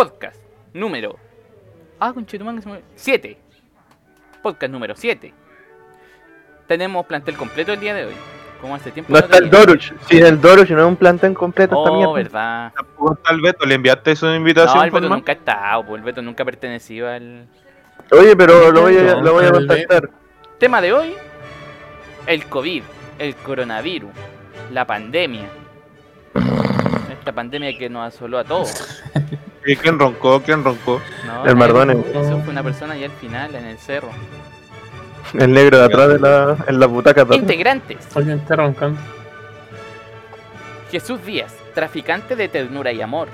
podcast número. Ah, conchetumán, 7. Podcast número 7. Tenemos plantel completo el día de hoy. Como hace tiempo No está el. Doruch. Si el Doruch no es un plantel completo, esta Oh, mierda. verdad. Tampoco está el Beto, ¿le enviaste su invitación? No, el Beto formal? nunca ha estado, pues el Beto nunca perteneció al. Oye, pero lo voy a, No, lo voy a contactar. Tema de hoy: el COVID, el coronavirus, la pandemia. Esta pandemia que nos asoló a todos. ¿Y ¿Quién roncó? ¿Quién roncó? ¿no? El Mardones. Eso fue una persona ya al final en el cerro. El negro de atrás de la, en la butaca. de. Integrantes: Alguien está roncando. Jesús Díaz, traficante de ternura y amor.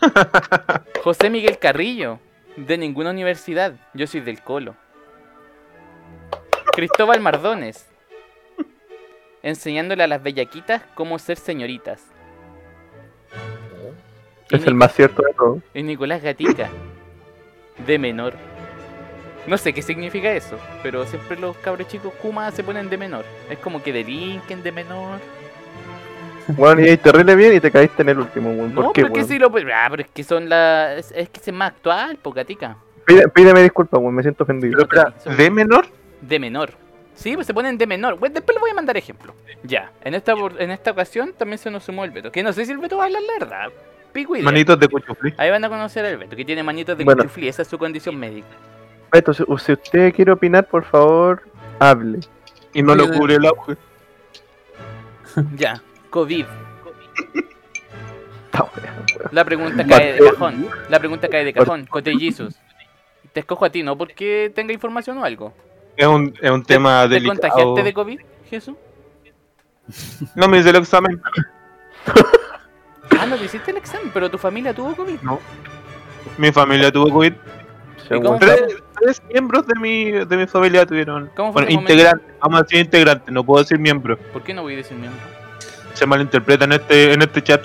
José Miguel Carrillo, de ninguna universidad, yo soy del Colo. Cristóbal Mardones, enseñándole a las bellaquitas cómo ser señoritas. Y, Es el Nic- más cierto de todo. y Nicolás Gatica, de menor. No sé qué significa eso, pero siempre los cabros chicos Kuma se ponen de menor. Es como que delinquen de menor. Bueno, y ahí terrible bien y te caíste en el último, weón. ¿Por No, qué, pero que weón? sí lo. Ah, pero es que son las. Es, es que es más actual, pocatica. Pide- pídeme disculpas, weón. Me siento ofendido. Pero espera, ¿de menor? De menor. Sí, pues se ponen de menor. Bueno, después les voy a mandar ejemplo. Ya. En esta, por- en esta ocasión también se nos sumó el Beto. Que no sé si el Beto va a hablar la verdad. Pico idea. Manitos de cuchufli. Ahí van a conocer al Beto, que tiene manitos de Bueno. cuchuflí. Esa es su condición médica. Beto, si, si usted quiere opinar, por favor, hable. Y no lo cubre el auge. Ya. COVID. La pregunta cae de cajón. La pregunta cae de cajón. Cote Jesus. Te escojo a ti, ¿no? Porque tenga información o algo. Es un, es un tema ¿Te delicado. contagiaste de COVID, Jesús? No me hice el examen. Ah, no te hiciste el examen, pero tu familia tuvo COVID. Mi familia tuvo COVID. Tres, tres miembros de mi, de mi familia tuvieron. ¿Cómo fue Bueno, integrantes. Vamos a decir integrantes, no puedo decir miembro. ¿Por qué no voy a decir miembro? Se malinterpreta en este, en este chat.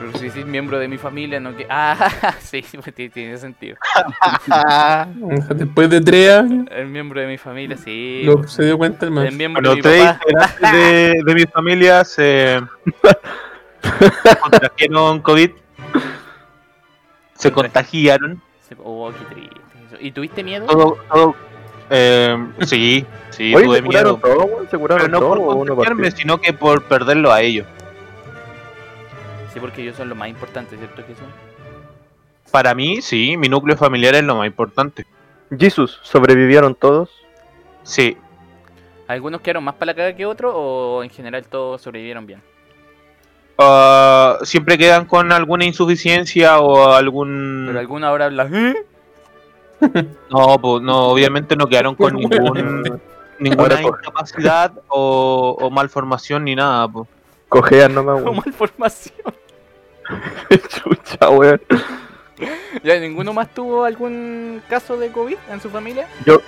Pero si es miembro de mi familia, no que. Ah, sí, pues tiene, sentido. Después de tres años, El miembro de mi familia, sí. lo, se dio cuenta el El man. miembro Bueno, de mi tres papá. integrantes de, de mi familia se contrajeron COVID. Se contagiaron. Se- Oh, qué triste. eso. ¿Y tuviste miedo? Todo, todo. Eh, sí, sí, Oye, tuve se miedo. todo. Se Pero no todo. por contagiarme, sino que por perderlo a ellos. Sí, porque ellos son los más importantes, ¿cierto, Jesús? Para mí, sí, mi núcleo familiar es lo más importante. Jesus, ¿sobrevivieron todos? Sí, ¿Algunos quedaron más para la caga que otros o en general todos sobrevivieron bien? Ah, siempre quedan con alguna insuficiencia o algún... Pero algunos ahora hablan. ¿eh? No, pues, no, obviamente no quedaron con ningún, ninguna incapacidad o, o malformación ni nada. pues. Cojean nomás, weón. malformación. Chucha, weón. ¿Ya ninguno más tuvo algún caso de COVID en su familia? Yo,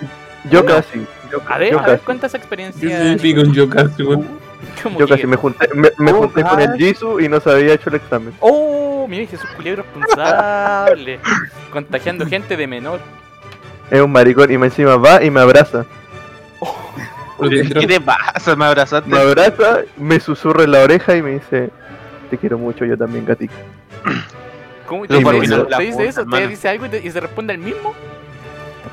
yo casi. Yo, A ver, yo a ver, cuenta esa ¿Qué experiencia. significa un yo casi, weón? ¿Cómo Yo que- casi me junté, me, me Oh, junté con ah. el Jesus y no se había hecho el examen. Oh, mire Jesús Culebro responsable. Contagiando gente de menor. Es un maricón y me encima va y me abraza. Tendrá- ¿Qué te pasa? Me abrazaste. Me abraza, me susurra en la oreja y me dice, te quiero mucho, yo también, gatica. ¿Cómo te dice eso? ¿Te dice puta, eso? ¿Te hermano. dice algo y, te- y se responde el mismo?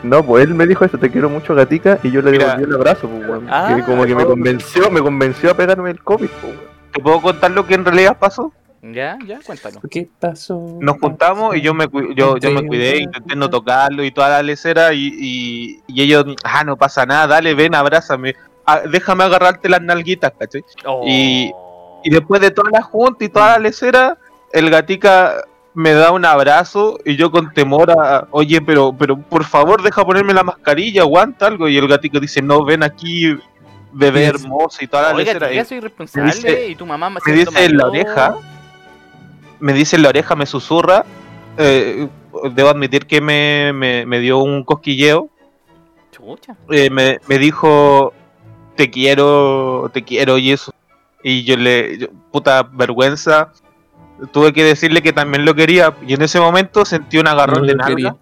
No, pues él me dijo eso, te quiero mucho, gatica, y yo le Mira. devolví el abrazo, pues, weón. Ah, que como que me convenció, me convenció a pegarme el COVID, pues, weón. ¿Te puedo contar lo que en realidad pasó? Ya, ya, cuéntalo. ¿Qué pasó? Nos juntamos y yo me, cu- yo, yo me cuidé, intenté no tocarlo y toda la lecera y, y, y ellos, ah, no pasa nada, dale, ven, abrázame. Ah, déjame agarrarte las nalguitas, ¿cachai? Y- Y después de toda la junta y toda la lecera, el gatica me da un abrazo y yo con temor a, oye, pero, pero por favor deja ponerme la mascarilla, aguanta algo. Y el gatica dice, no, ven aquí, bebé hermoso y toda la Oiga, Y soy responsable dice- y tu mamá me me dice en la oreja, me dice en la oreja, me susurra. eh, debo admitir que me, me, me dio un cosquilleo. Chucha. eh, me, me dijo, te quiero, te quiero y eso. Y yo le, yo- puta vergüenza, tuve que decirle que también lo quería. Y en ese momento sentí un agarrón No de nalga. quería.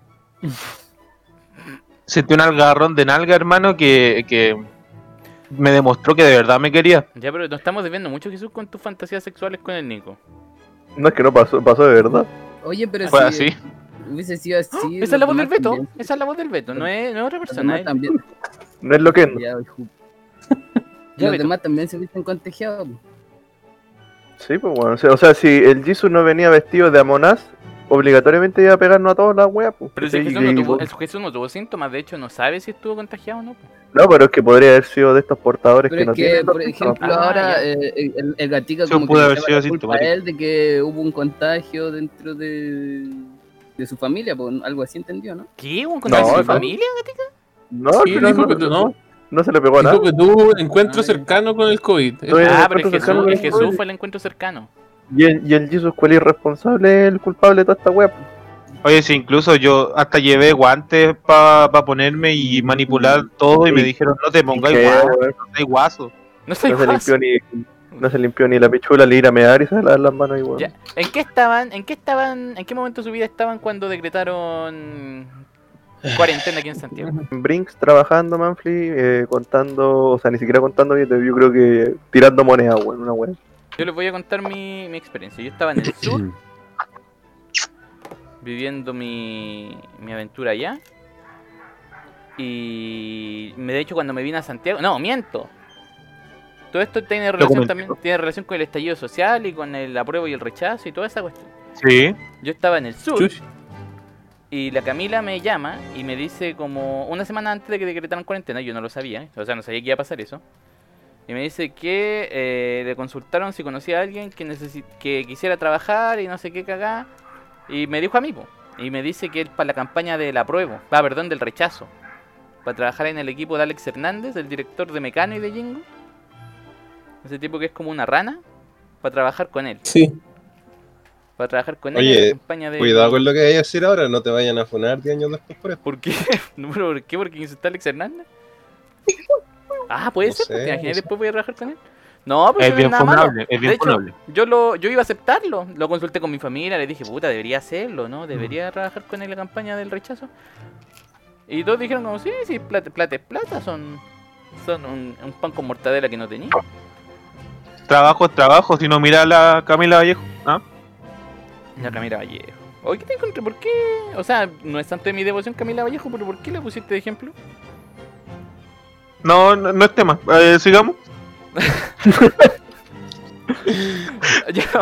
Sentí un agarrón de nalga, hermano, que, que me demostró que de verdad me quería. Ya, pero nos estamos desviando mucho, Jesús, con tus fantasías sexuales con el Nico. No es que no pasó, pasó de verdad. Oye, pero Fue si así. hubiese sido así. ¡Ah! Esa es la voz del Beto. también- Esa es la voz del Beto. No es, no es otra persona. ¿eh? también, No es lo que es. ya, los Beto. demás también se hubiesen contagiado. Sí, pues bueno. O sea, o sea, si el Jesus no venía vestido de Amonaz, obligatoriamente iba a pegarnos a todos las weas. Pues. Pero si Sí, Jesús no, tuvo, el Jesús no tuvo síntomas, de hecho no sabe si estuvo contagiado o no. po. No, pero es que podría haber sido de estos portadores Pero que es no que, tienen. por ejemplo. Ah, ahora eh, el, el gatica como pudo que haber sido la culpa a él de que hubo un contagio dentro de, de su familia, pues algo así entendió, ¿no? ¿Qué? ¿Un contagio No, de no. familia? No, Sí, no, no. No se le pegó nada. Dijo que tuvo encuentro Ah, cercano con el COVID. No. Ah, pero el Jesús, con el el Jesús COVID. fue el encuentro cercano. Y el, y el Jesus, ¿cuál es el responsable, el culpable de toda esta wea? pues. Oye, sí, incluso yo hasta llevé guantes para ponerme y manipular todo y me dijeron, no te pongáis ¿Qué, guantes, weón? no te guaso. No soy No se guaso. limpió ni. No se limpió ni la pichula, le ir a mear y se lavar las manos igual. Ya. ¿En qué estaban? ¿En qué estaban? ¿En qué momento de su vida estaban cuando decretaron cuarentena aquí en Santiago? Brinks trabajando, Manfly, eh, contando, o sea, ni siquiera contando yo creo que tirando moneda, weón, una wea. Yo les voy a contar mi, mi experiencia. Yo estaba en el sur, viviendo mi, mi aventura allá. Y me- de hecho cuando me vine a Santiago, no, miento. Todo esto tiene relación también, tiene relación con el estallido social y con el apruebo y el rechazo y toda esa cuestión. Sí. Yo estaba en el sur. Y la Camila me llama y me dice como una semana antes de que decretaran cuarentena, yo no lo sabía, o sea, no sabía que iba a pasar eso. Y me dice que eh, le consultaron si conocía a alguien que, que quisiera trabajar y no sé qué cagá. Y me dijo a mí, po. y me dice que es para la campaña del apruebo, ah, perdón, del rechazo. Para trabajar en el equipo de Alex Hernández, el director de Mecano y de Jingo. Ese tipo que es como una rana, para trabajar con él. Sí. Para trabajar con él Oye, en la campaña de... Cuidado con lo que vayas a decir ahora, no te vayan a funar 10 años después por esto. ¿Por qué? No, ¿Por qué? ¿Porque insultó a Alex Hernández? Ah, puede No ser, sé, ¿te imaginas no sé. después voy a trabajar con él? No, pero Es no bien nada funable, es bien De hecho, funable. yo lo, yo iba a aceptarlo, lo consulté con mi familia, le dije, puta, debería hacerlo, ¿no? Debería trabajar con él en la campaña del rechazo. Y todos dijeron como, sí, sí, plata, plata es plata, son, son un, un pan con mortadela que no tenía. Trabajo es trabajo, si no mira a la Camila Vallejo. La Camila Vallejo. Oye, ¿qué te encontré? ¿Por qué? O sea, no es tanto de mi devoción Camila Vallejo, pero ¿por qué la pusiste de ejemplo? No, no, no es tema. Eh, sigamos.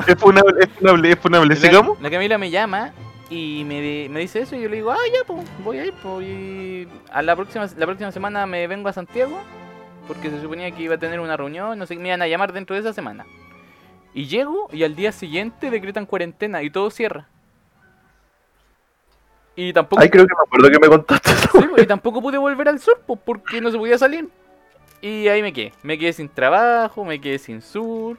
Es funable, es funable, es funable. La- Sigamos. La, Camila me llama y me, me dice eso y yo le digo, ah, ya, pues, voy a ir, pues, y a la próxima, la próxima semana me vengo a Santiago porque se suponía que iba a tener una reunión, no sé, me iban a llamar dentro de esa semana. Y llego y al día siguiente decretan cuarentena y todo cierra. Y tampoco, Ay, creo que me acuerdo que me contaste eso. sí, y tampoco pude volver al sur pues, porque no se podía salir. Y ahí me quedé. Me quedé sin trabajo, me quedé sin sur.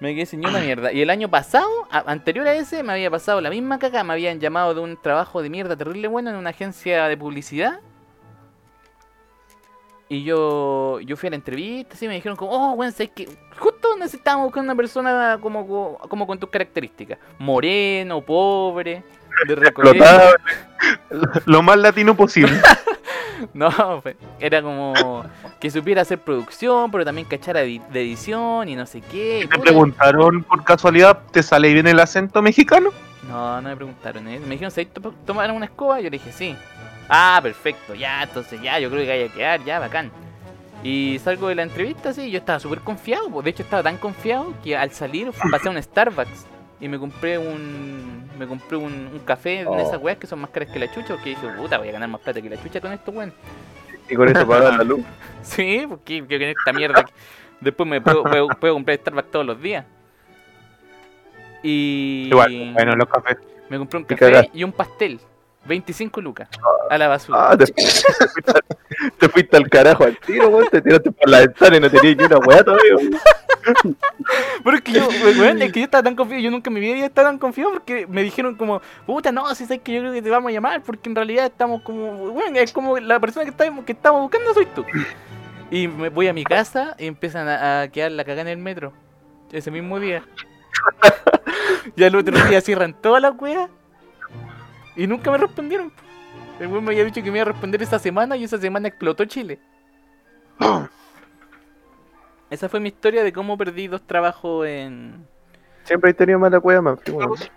Me quedé sin una mierda. Y el año pasado, a- anterior a ese, me había pasado la misma caca. Me habían llamado de un trabajo de mierda terrible bueno en una agencia de publicidad. Y yo, yo fui a la entrevista, así me dijeron como, oh, bueno, ¿sabes que Justo necesitábamos buscar una persona como, como, con tus características. Moreno, pobre, de. Lo más latino posible. No, era como que supiera hacer producción, pero también cachara de, edición y no sé qué. y ¿Te preguntaron por casualidad, ¿te sale bien el acento mexicano? No, no me preguntaron. ¿eh? Me dijeron, ¿sabes to- tomar una escoba? Yo le dije, sí. Ah, perfecto, ya, entonces ya, yo creo que vaya a quedar, ya, bacán. Y salgo de la entrevista, sí, yo estaba súper confiado, de hecho estaba tan confiado que al salir pasé a un Starbucks y me compré un me compré un, un café de Oh. esas weas que son más caras que la chucha, porque dije, puta, voy a ganar más plata que la chucha con esto, weón. Y con eso pagan la luz. Sí, porque que con esta mierda. Después me puedo, puedo, puedo comprar Starbucks todos los días. Y. Igual, bueno, los cafés. Me compré un café y un pastel. 25 lucas. A la basura. Ah, te, te fuiste al- te fuiste al carajo al tiro, weón. Te tiraste por la ventana y no tenías ni una weá todavía. Pero es que yo, weón, es que yo estaba tan confiado. Yo nunca en mi vida estado tan confiado porque me dijeron como, puta, no, si sabes que yo creo que te vamos a llamar porque en realidad estamos como, weón, es como la persona que estamos, que estamos buscando soy tú. Y me voy a mi casa y empiezan a, a quedar la cagada en el metro. Ese mismo día. y al otro día cierran todas las weas. Y nunca me respondieron. El weón me había dicho que me iba a responder esta semana y esa semana explotó Chile. Esa fue mi historia de cómo perdí dos trabajos en... Siempre he tenido mala cueva, man. weón. Sí,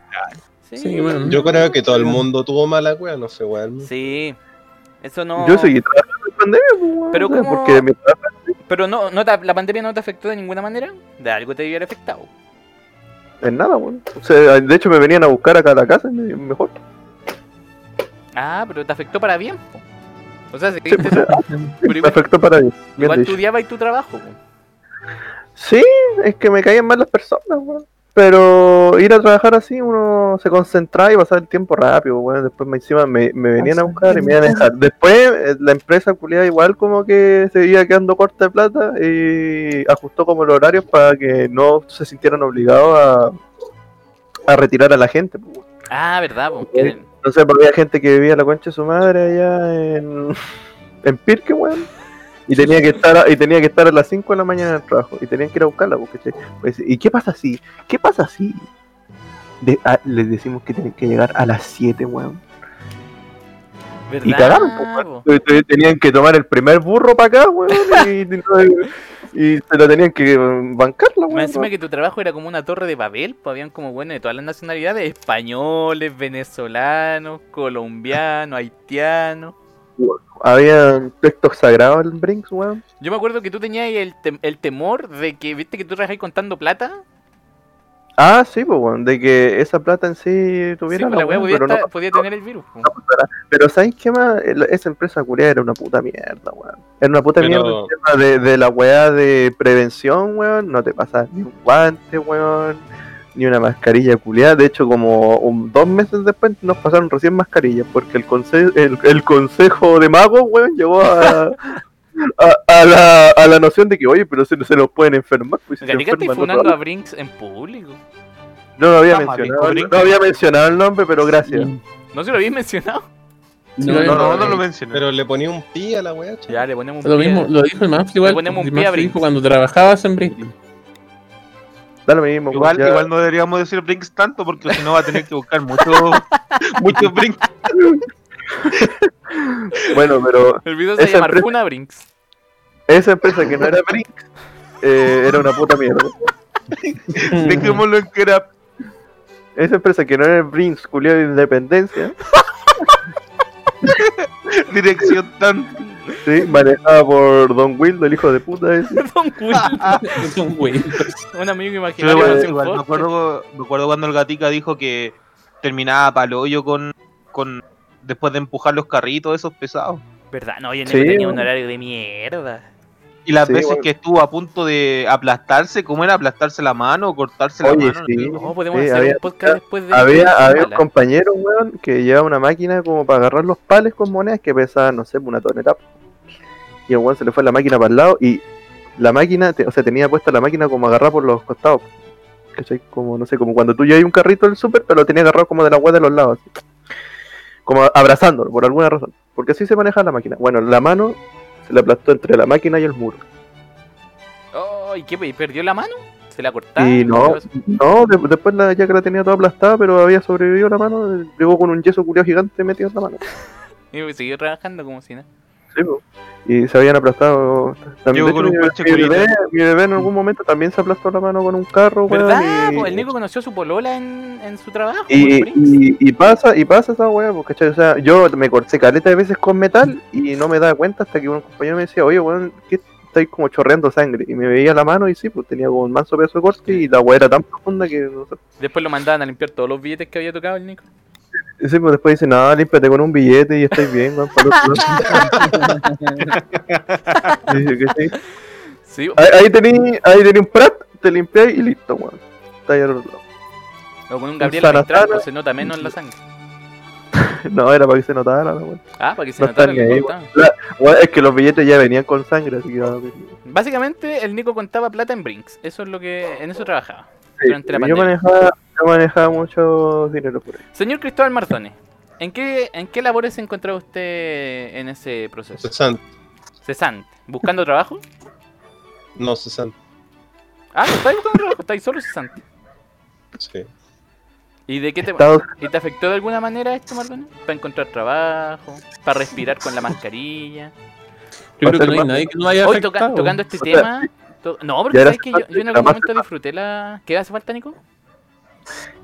Sí. Sí, bueno. Yo creo que todo el mundo tuvo mala wea, no sé, weón. Sí. Eso no. Yo seguí trabajando en pandemia, pues, weón, Pero o sea, ¿cómo? porque trabajo Pero no, no te- la pandemia no te afectó de ninguna manera. De algo te debió haber afectado. en nada, weón. O sea, de hecho me venían a buscar acá a la casa y me- mejor. Ah, pero te afectó para bien. po. O sea, Sí, seguiste- pues, me igual, afectó para bien. bien igual dicho. tu odiabas tu trabajo. po. Sí, es que me caían mal las personas, weón. Pero ir a trabajar así, uno se concentraba y pasaba el tiempo rápido, weón. Después me, encima me, me venían a buscar y me iban a dejar. Después eh, la empresa culiada igual como que se iba quedando corta de plata y ajustó como los horarios para que no se sintieran obligados a, a retirar a la gente. pues, weón. Ah, verdad. que- No sé, porque había gente que vivía la concha de su madre allá en, en Pirque, weón. Y tenía que estar a, y tenía que estar a las 5 de la mañana en el trabajo. Y tenían que ir a buscarla, porque pues, ¿Y qué pasa si? ¿Qué pasa si? De- a- les decimos que tienen que llegar a las 7, weón. ¿Verdad? Y cagaron, pues, Tenían que tomar el primer burro para acá, weón. Y, y se lo tenían que bancarla, weón. encima que tu trabajo era como una torre de Babel, pues habían como bueno de todas las nacionalidades, españoles, venezolanos, colombianos, haitianos. Había textos sagrados en Brinks, weón. Yo me acuerdo que tú tenías el, tem- el temor de que, viste que tú trabajas contando plata. Ah, sí, pues, weón. De que esa plata en sí Sí, tuviera pues la weá weón, podía, pero no- tener el virus. Pero ¿sabes qué más? Esa empresa culiada era una puta mierda, weón. Era una puta Pero- mierda el tema de, de la weá de prevención, weón. No te pasas ni un guante, weón. Ni una mascarilla culiada. De hecho, como un- dos meses después nos pasaron recién mascarillas. Porque el, conse el, el consejo de magos, weón, llegó a, a, a la, a la noción de que, oye, pero se, se nos pueden enfermar. Pues, si se enferman, no, a Brinks en público. no lo había mencionado. No había mencionado el nombre, pero gracias. No se lo habéis mencionado. No, No, No, no, no, no lo mencioné. Pero le ponía un pi a la chaval. Ya, le ponemos un Lo pie. mismo, lo dijo el Manfred igual. Le ponemos un pie a Brinks. cuando trabajabas en Brinks. Da lo mismo. pues, Igual, ya- igual no deberíamos decir Brinks tanto porque si no va a tener que buscar mucho, mucho Brinks. Bueno, pero El video se llama empresa- Arjuna Brinks. esa empresa que no era Brink eh, era una puta mierda. Dejémoslo en que era Esa empresa que no era Brinks, culiado de independencia, dirección tan. ¿Sí? manejada por Don Wildo, el hijo de puta ese. Don Will. Son güey. Un amigo imaginario. igual, me, acuerdo, me acuerdo cuando el gatica dijo que terminaba palo hoyo con, con. Después de empujar los carritos esos pesados. ¿Verdad? No, yo Sí, tenía un horario de mierda. Y las Sí, veces bueno. que estuvo a punto de aplastarse, ¿cómo era? ¿Aplastarse la mano o cortarse la mano? sí. No, podemos Sí, hacer había- un podcast después de. Había, había un compañero, weón, que llevaba una máquina como para agarrar los pales con monedas que pesaba, no sé, una tonelada. Y el weón se le fue la máquina para el lado y la máquina, te- o sea, tenía puesta la máquina como agarrada por los costados. ¿Cachai? Como, no sé, como cuando tú llevas un carrito del súper, pero lo tenía agarrado como de la web de los lados. así. Como abrazándolo, por alguna razón. Porque así se maneja la máquina. Bueno, la mano se le aplastó entre la máquina y el muro. Oh, ¿y qué? ¿Perdió la mano? ¿Se la cortaron? Y no, no, de- después la, ya que la tenía toda aplastada, pero había sobrevivido la mano, eh, llegó con un yeso culiao gigante metido en la mano. Y siguió trabajando como si nada. Sí, po. y se habían aplastado. También, con un mi, bebé, curita. mi bebé en algún momento también se aplastó la mano con un carro, weón, ¿Verdad? y-? El Nico conoció a su polola en, en su trabajo. Y, pasa, y pasa esa weá, ¿cachai? O sea, yo me corté caleta de veces con metal y no me daba cuenta hasta que un compañero me decía, oye, weón, ¿qué estáis como chorreando sangre? Y me veía la mano y sí, pues tenía como un manso pedazo de corte y la weá era tan profunda que no sé. Después lo mandaban a limpiar todos los billetes que había tocado el Nico. Sí, pues después dice, no, límpiate con un billete y estáis bien, weón, para el otro lado". Dice que sí. Sí, Ahí, ahí tení, ahí tení un prat, te limpiáis y listo, weón. Está ahí al otro lado. o con un Gabriel Mistral, pues se nota menos la sangre. No, era para que se notara, la weón. Ah, para que se No notara ahí, Es que los billetes ya venían con sangre, así que. Básicamente, el Nico contaba plata en Brinks. Eso es lo que. En eso trabajaba. Sí, Durante la yo, manejaba, yo manejaba mucho dinero por ahí. Señor Cristóbal Marzones, ¿en qué, ¿en qué labores se encontraba usted en ese proceso? Cesante. Cesante. ¿Buscando trabajo? No, cesante. Ah, no estáis buscando trabajo, estáis solo cesante. Sí. ¿Y de qué te, Estados ¿y te afectó de alguna manera esto, Marzones? ¿Para encontrar trabajo? ¿Para respirar con la mascarilla? Yo creo que no hay nadie que no haya Hoy toca- tocando este O sea, tema. No, porque sabes que yo, yo en algún momento disfruté la. ¿Qué hace falta, Nico?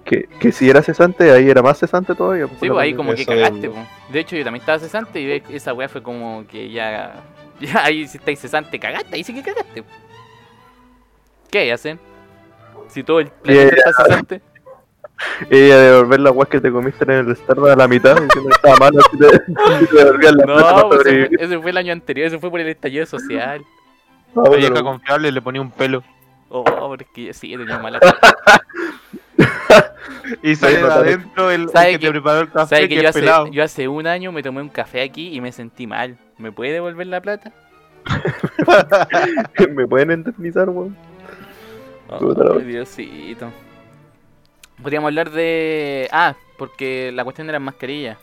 Que, que si era cesante, ahí era más cesante todavía. Sí, pues ahí como que Eso cagaste, po. De hecho, yo también estaba cesante y esa weá fue como que ya. Ya ahí si estáis cesante, cagaste, ahí sí que cagaste. ¿Qué hacen? Si todo el planeta ya. está cesante. Ella devolver las weas que te comiste en el Starbucks a la mitad, diciendo que estaba malo, así te, la No, pues ese, fue, ese fue el año anterior, ese fue por el estallido social. La bueno, vieja confiable le ponía un pelo. Oh, porque yo sí, tenido mala. Y sale de adentro el, el ¿Sabe que que- te preparó el café ¿Sabes que, que yo hace, pelado. yo hace un año me tomé un café aquí y me sentí mal? ¿Me puede devolver la plata? ¿Me pueden indemnizar, weón? Ay, Diosito. Podríamos hablar de. Ah, porque la cuestión de las mascarillas.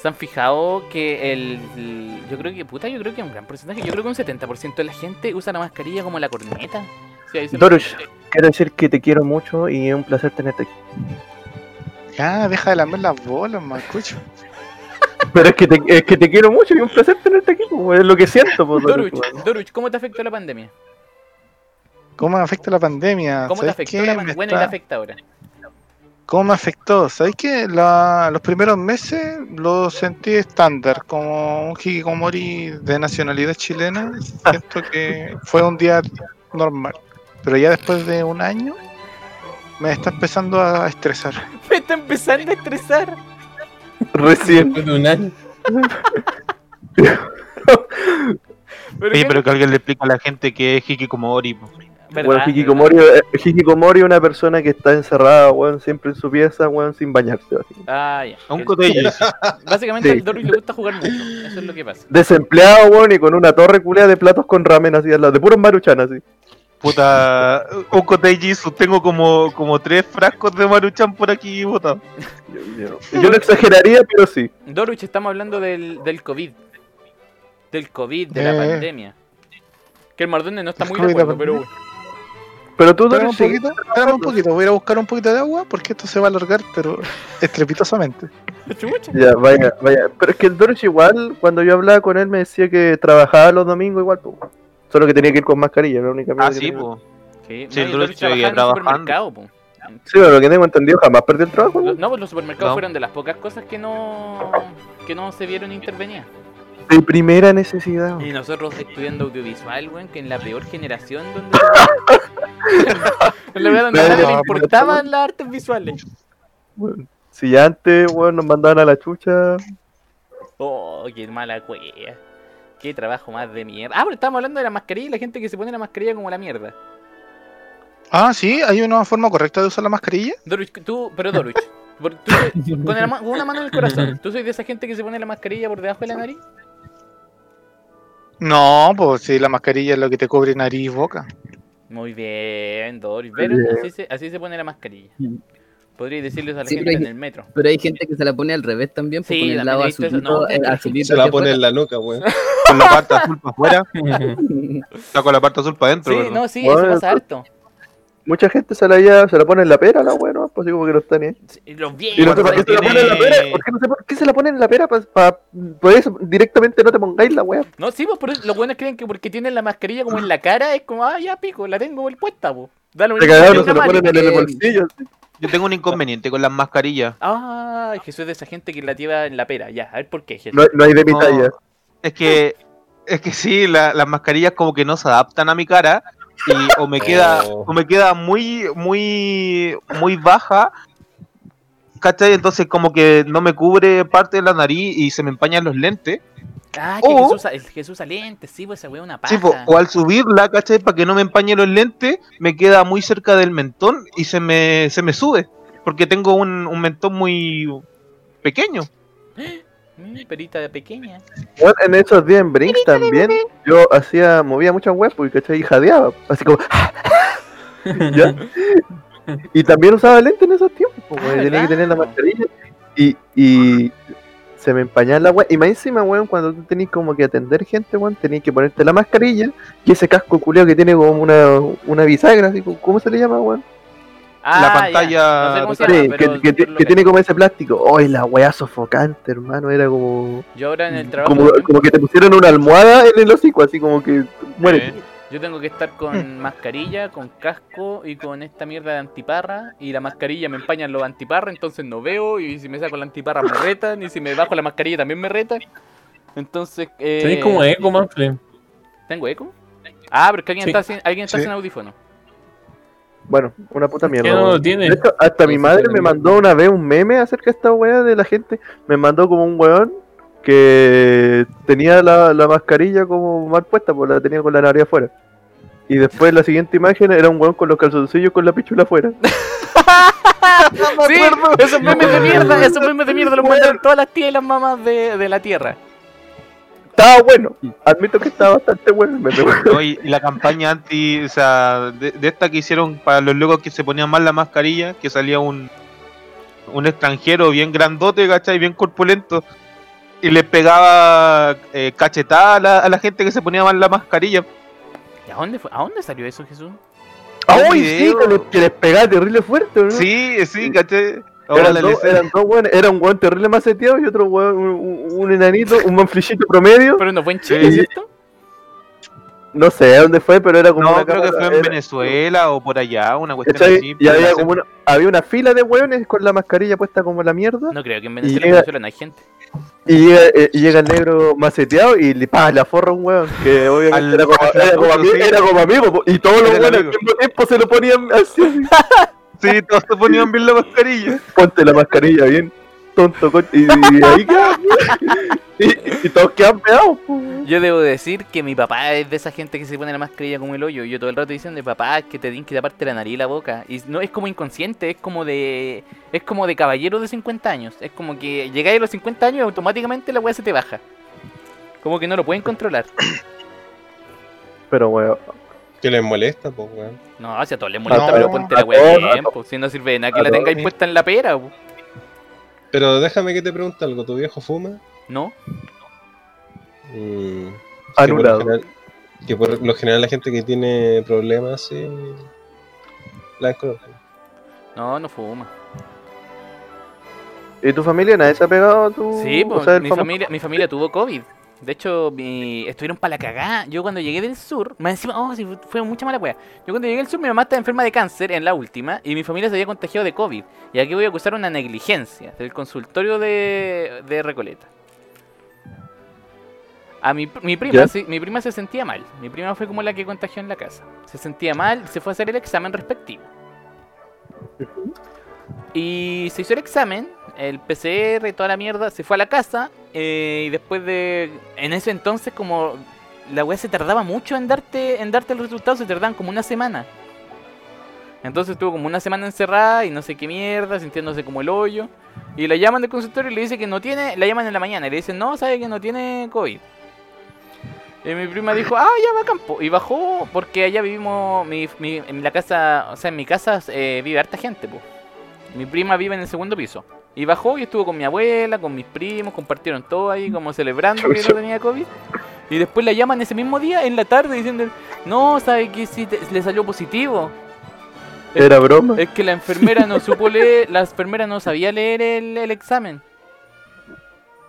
¿Se han fijado que el, el- Yo creo que, puta, yo creo que un gran porcentaje, yo creo que un 70% de la gente usa la mascarilla como la corneta. Sí, ahí se lo- Dorush, quiero decir que te quiero mucho y es un placer tenerte aquí. Ya, deja de lamer las bolas, me escucho. Pero es que te, es que te quiero mucho y es un placer tenerte aquí, pues, es lo que siento, pues, Dorush, Doruch. Doruch, ¿cómo te afectó la pandemia? ¿Cómo me afecta la pandemia? ¿Cómo te ¿Sabes afectó la pandemia? Bueno, y la afecta ahora. ¿Cómo me afectó? ¿Sabes qué? La- los primeros meses lo sentí estándar, como un hikikomori de nacionalidad chilena. Siento que fue un día normal. Pero ya después de un año me está empezando a estresar. Me está empezando a estresar. Recién. Después de un año. Pero Sí, qué- pero que alguien le explica a la gente que es Hikikomori. Bueno, Hikikomori, eh, Hikikomori es una persona que está encerrada, weón, siempre en su pieza, weón, sin bañarse. básicamente. Ah, ya. Un Que- cotello. Básicamente Sí. al Doruch le gusta jugar mucho. Eso es lo que pasa. Desempleado, weón, y con una torre culea de platos con ramen así al lado, de puros maruchan así. Puta, un cotello, tengo como, como tres frascos de maruchan por aquí botados. Yo no exageraría, pero sí. Doruch, estamos hablando del, del COVID. Del COVID, de la Eh. pandemia. Que el Mardone no está muy de acuerdo, pero bueno. Pero tú, Espérame un poquito, espérame un poquito. Voy a ir a buscar un poquito de agua porque esto se va a alargar, pero estrepitosamente. Ya, vaya, vaya. Pero es que el Doruch igual, cuando yo hablaba con él, me decía que trabajaba los domingos igual, pues. Solo que tenía que ir con mascarilla, la única Ah, sí, po. Sí, Sí, no, el Doruch seguía trabajaba en un trabajando. po. Sí, pero lo que tengo entendido, jamás perdió el trabajo. ¿no? No, pues los supermercados No. fueron de las pocas cosas que no que no se vieron intervenir. De primera necesidad. Y nosotros estudiando audiovisual, weón, que en la peor generación donde en la verdad donde a nadie le No, importaban las artes visuales. Bueno, si antes, weón, nos mandaban a la chucha. Oh, qué mala cueva. Qué trabajo más de mierda. Ah, pero estábamos hablando de la mascarilla y la gente que se pone la mascarilla como la mierda. Ah, sí, hay una forma correcta de usar la mascarilla. Doruch, tú, pero Doruch, por- tú, con, la ma- con una mano en el corazón, ¿tú soy de esa gente que se pone la mascarilla por debajo de la nariz? No, pues si la mascarilla es lo que te cubre nariz y boca. Muy bien, Doruch. Pero Bien. así se, así se pone la mascarilla. Podrías decirles a la Sí, gente en el metro. Pero hay gente que se la pone al revés también, pues Sí, el lado azulito, No, eh, azulito Se la pone en la nuca, weón. Con la parte azul para afuera, está con la parte azul para adentro. Sí, ¿verdad? no, sí, eso pasa harto. Mucha gente se la, ya, se la pone en la pera, la weón, ¿no? pues así como que no está ni ahí. Sí, Los Y viejos. no sé por qué se la ponen en la pera. ¿Por qué, no sé por qué se la ponen en la pera? Para por eso directamente no te pongáis la weá. No, sí, pues por eso los buenos creen que porque tienen la mascarilla como en la cara es como, ah, ya pico, la tengo el puesta, po. Da lo Se cagaron, se la ponen en el bolsillo. así. Yo tengo un inconveniente con las mascarillas. Ah, Jesús es de esa gente que la lleva en la pera. Ya, a ver por qué, Jesús. No, hay- no hay de mi No, talla. Es que, es que sí, la- las mascarillas como que no se adaptan a mi cara y o me queda, Oh. o me queda muy, muy, muy baja, ¿cachai? Entonces como que no me cubre parte de la nariz y se me empañan los lentes. Ah, que O- Jesús, el Jesús usa lentes, sí, pues esa es una paja. Sí, po, o al subirla, ¿cachai? Para que no me empañe los lentes, me queda muy cerca del mentón y se me, se me sube. Porque tengo un, un mentón muy pequeño. Mm, perita pequeña. Bueno, en esos días en Brinks también, yo hacía, movía muchas weas, porque ¿cachai? Y jadeaba, así como. ¿Ya? Y también usaba lente en esos tiempos, weón, Ah, tenía que tener la mascarilla. Y, y se me empañaba la wea. Y más encima, weón, cuando tú tenés como que atender gente, weón, tenías que ponerte la mascarilla y ese casco culeado que tiene como una, una bisagra, así, como- ¿cómo se le llama, weón? Ah, La pantalla No sé Sí, que, tiene como ese plástico. ¡Ay, la wea sofocante, hermano! Era como. Yo ahora en el trabajo. Como, como que te pusieron una almohada en el hocico, así como que. Muere. Yo tengo que estar con mascarilla, con casco y con esta mierda de antiparra. Y la mascarilla me empañan los antiparra, entonces no veo. Y si me saco la antiparra me retan. Y si me bajo la mascarilla también me retan. Entonces. Eh, Tenés como eco, Manfred. ¿Tengo eco? Ah, pero es que alguien Sí. está, sin, alguien está Sí. sin audífono. Bueno, una puta ¿Por mierda. qué no lo tiene? De hecho, hasta mi madre me mandó una vez un meme acerca de esta weá de la gente. Me mandó como un weón que tenía la, la mascarilla como mal puesta, pues la tenía con la nariz afuera. Y después la siguiente imagen era un weón con los calzoncillos con la pichula afuera. Sí, esos memes de mierda, esos memes de mierda los mandan todas las tías y las mamás de, de la tierra. Estaba bueno, admito que estaba bastante bueno. No, y, y la campaña anti, o sea, de, de esta que hicieron para los locos que se ponían mal la mascarilla, que salía un un extranjero bien grandote, ¿cachai? Bien corpulento. Y le pegaba eh, cachetada a la, a la gente que se ponía mal la mascarilla. ¿Y a dónde, fue? ¿A dónde salió eso, Jesús? ¡Ay, sí! Que les, que les pegaba terrible fuerte, ¿no? Sí, sí, ¿cachai? Ahora Eran la dos, eran dos era un weón terrible maceteado y otro weón, un, un- un enanito, un manflillito promedio. Pero no fue en Chile, Sí. ¿cierto? No sé dónde fue, pero era como No, una creo que fue en era- Venezuela o por allá, una cuestión ¿cachai? así. Y había como una, había una fila de weones con la mascarilla puesta como la mierda. No creo que en Y Venezuela, llega- en Venezuela no hay gente. Y llega, eh, y llega el negro maceteado y le, pa, le aforra un weón. Que obviamente Al- era, como, al era, como otro, ami- sí. era como amigo. po, Y todos los weones al mismo tiempo se lo ponían así. Sí, todos se ponían bien la mascarilla. Ponte la mascarilla bien. Tonto, con- y, y ahí quedan. y, y todos quedan pegados. Yo debo decir que mi papá es de esa gente que se pone la mascarilla como el hoyo. Yo todo el rato diciendo, papá, que te tienen que taparte la nariz y la boca. Y no es como inconsciente, es como de es como de caballero de 50 años. Es como que llegáis a los 50 años y automáticamente la weá se te baja. Como que no lo pueden controlar. Pero weón. Que les molesta, pues, weón. No, si a todos les molesta, No, pero ponte la weá bien, po, Si no sirve de nada que la tengáis puesta en la pera, po. Pero déjame que te pregunte algo. ¿Tu viejo fuma? ¿no? Mm, Anulado. Que por, lo general, que por lo general la gente que tiene problemas, sí. La conocen. No, no fuma. ¿Y tu familia nadie se ha pegado a tu.? Sí, o pues, mi, familia, mi familia tuvo COVID. De hecho, mi- estuvieron para la cagada. Yo cuando llegué del sur, más encima, oh, sí, fue- mucha mala wea. Yo cuando llegué del sur, mi mamá estaba enferma de cáncer en la última y mi familia se había contagiado de COVID. Y aquí voy a acusar una negligencia del consultorio de, de Recoleta. A mi, mi prima, mi prima se sentía mal. Mi prima fue como la que contagió en la casa. Se sentía mal, se fue a hacer el examen respectivo. Y se hizo el examen, el PCR y toda la mierda, se fue a la casa eh, y después de... En ese entonces como la weá se tardaba mucho en darte, en darte los resultados, se tardaban como una semana. Entonces estuvo como una semana encerrada y no sé qué mierda, sintiéndose como el hoyo. Y la llaman del consultorio y le dice que no tiene, la llaman en la mañana y le dicen, no, sabe que no tiene COVID. Y mi prima dijo, ah, ya va a campo. Y bajó porque allá vivimos, mi, mi- en la casa, o sea, en mi casa eh, vive harta gente, pues. Mi prima vive en el segundo piso. Y bajó y estuvo con mi abuela, con mis primos, compartieron todo ahí como celebrando que no tenía COVID. Y después la llaman ese mismo día, en la tarde, diciendo, no, sabe que sí te- le salió positivo. Era broma. Es que la enfermera no supo leer, la enfermera no sabía leer el, el examen.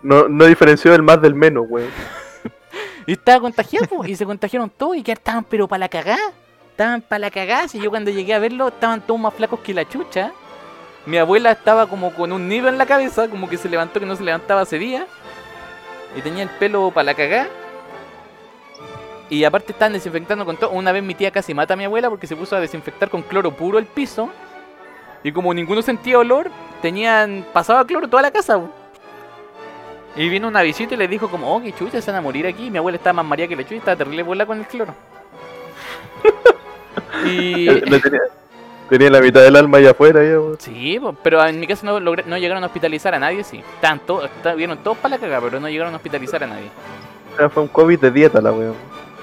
No, no diferenció el más del menos, weón. Y estaba contagiado, po, y se contagiaron todos y que estaban pero para la cagá. Estaban para la cagá. Si yo cuando llegué a verlo estaban todos más flacos que la chucha. Mi abuela estaba como con un nido en la cabeza, como que se levantó que no se levantaba hace día. Y tenía el pelo para la cagá. Y aparte estaban desinfectando con todo. Una vez mi tía casi mata a mi abuela porque se puso a desinfectar con cloro puro el piso. Y como ninguno sentía olor, tenían pasaba cloro toda la casa. Y vino una visita y le dijo como, oh, qué chucha, se van a morir aquí. Mi abuela estaba más maría que la chucha y estaba terrible bola con el cloro. y... Tenía, tenía la mitad del alma allá afuera, ya, weón. Sí, po, pero en mi caso no, logré- no llegaron a hospitalizar a nadie, sí. Todos, estaban- vieron todos para la cagada, pero no llegaron a hospitalizar a nadie. O sea, fue un COVID de dieta la weón.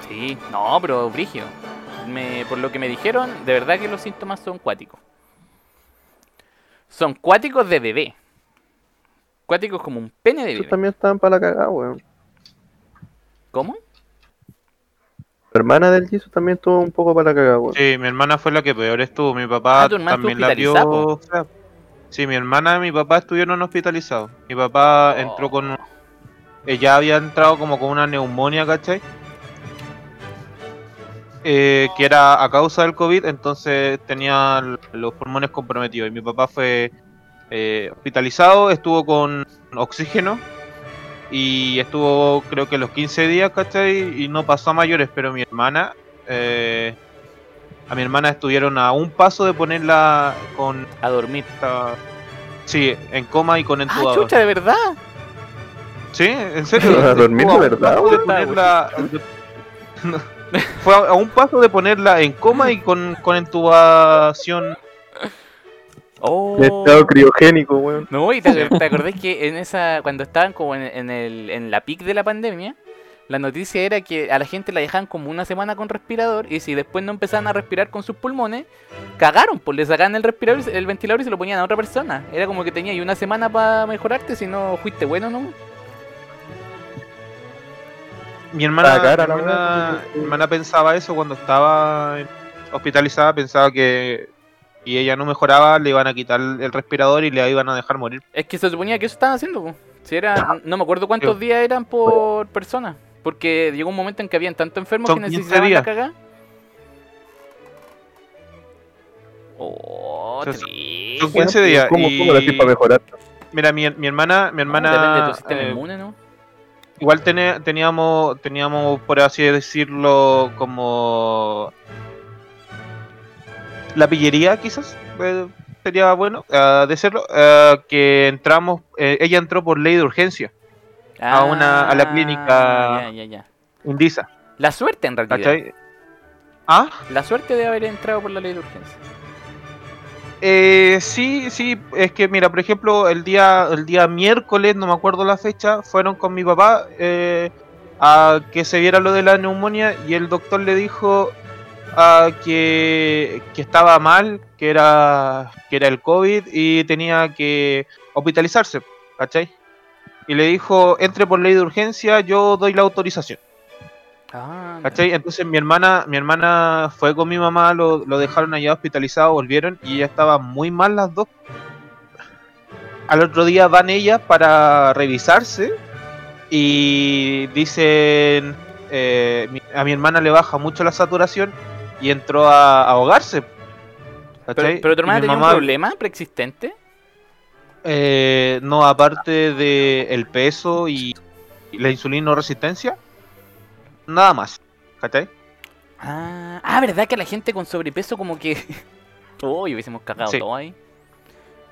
Sí, no, pero brigio. Me, por lo que me dijeron, de verdad que los síntomas son cuáticos. Son cuáticos de bebé. Cuáticos como un pene de bebé. también estaban para la cagada, weón. ¿Cómo? La hermana del Jesus también estuvo un poco para la cagada, weón. Sí, mi hermana fue la que peor estuvo. Mi papá Ah, tu también la vio. Sí, mi hermana y mi papá estuvieron hospitalizados. Mi papá Oh. entró con. Ella había entrado como con una neumonía, ¿cachai? eh, que era a causa del COVID, entonces tenía los pulmones comprometidos. Y mi papá fue eh, hospitalizado, estuvo con oxígeno y estuvo creo que los 15 días, ¿cachai? Y no pasó a mayores, pero mi hermana, eh, a mi hermana estuvieron a un paso de ponerla con... A dormir. esta- sí, en coma y con Ah, entubador. chucha, de verdad. Sí, en serio. A dormir de verdad, de ponerla- Fue a a un paso de ponerla en coma y con, con intubación. Oh. Estado criogénico, weón. No, y te, te acordás que en esa, cuando estaban como en, en el, en la pic de la pandemia, la noticia era que a la gente la dejaban como una semana con respirador y si después no empezaban a respirar con sus pulmones, cagaron, pues le sacaban el respirador, el ventilador y se lo ponían a otra persona. Era como que tenía ahí una semana para mejorarte si no fuiste bueno, ¿no? Mi hermana, La cara, mi la hermana, mi hermana pensaba eso cuando estaba hospitalizada, pensaba que y ella no mejoraba, le iban a quitar el respirador y le iban a dejar morir. Es que se suponía que eso estaban haciendo. Si era, no me acuerdo cuántos días eran por persona. Porque llegó un momento en que habían tanto enfermos Son que 15 necesitaban la cagada. Oh, Son- triste. son 15 días. ¿Cómo, y... cómo hacís para mejorar? Mira, mi, mi hermana, mi hermana Depende de tu sistema eh, inmune, ¿no? igual teníamos, teníamos, por así decirlo, como la pillería, quizás, eh, sería bueno eh, decirlo, eh, que entramos, eh, ella entró por ley de urgencia, a una- a la clínica- Ah, Ya, ya, ya. Indisa, La suerte, en realidad. ¿cachai? Ah, La suerte de haber entrado por la ley de urgencia. Eh, sí, sí, es que mira, por ejemplo, el día, el día miércoles, no me acuerdo la fecha, fueron con mi papá eh, a que se viera lo de la neumonía y el doctor le dijo ah, que, que estaba mal, que era, que era el COVID y tenía que hospitalizarse, ¿cachai? Y le dijo, entre por ley de urgencia, yo doy la autorización. Ah, ¿Cachai? Entonces mi hermana, mi hermana fue con mi mamá, lo, lo dejaron allá hospitalizado, volvieron y ella estaba muy mal las dos. Al otro día van ellas para revisarse y dicen eh, a mi hermana le baja mucho la saturación y entró a, a ahogarse. pero, pero tu hermana tenía un problema preexistente. eh, no, aparte de el peso y, y la insulino resistencia, nada más. ¿Cachai? Ah, ah, ¿verdad que la gente con sobrepeso como que... Uy, hubiésemos cagado Sí. todo ahí.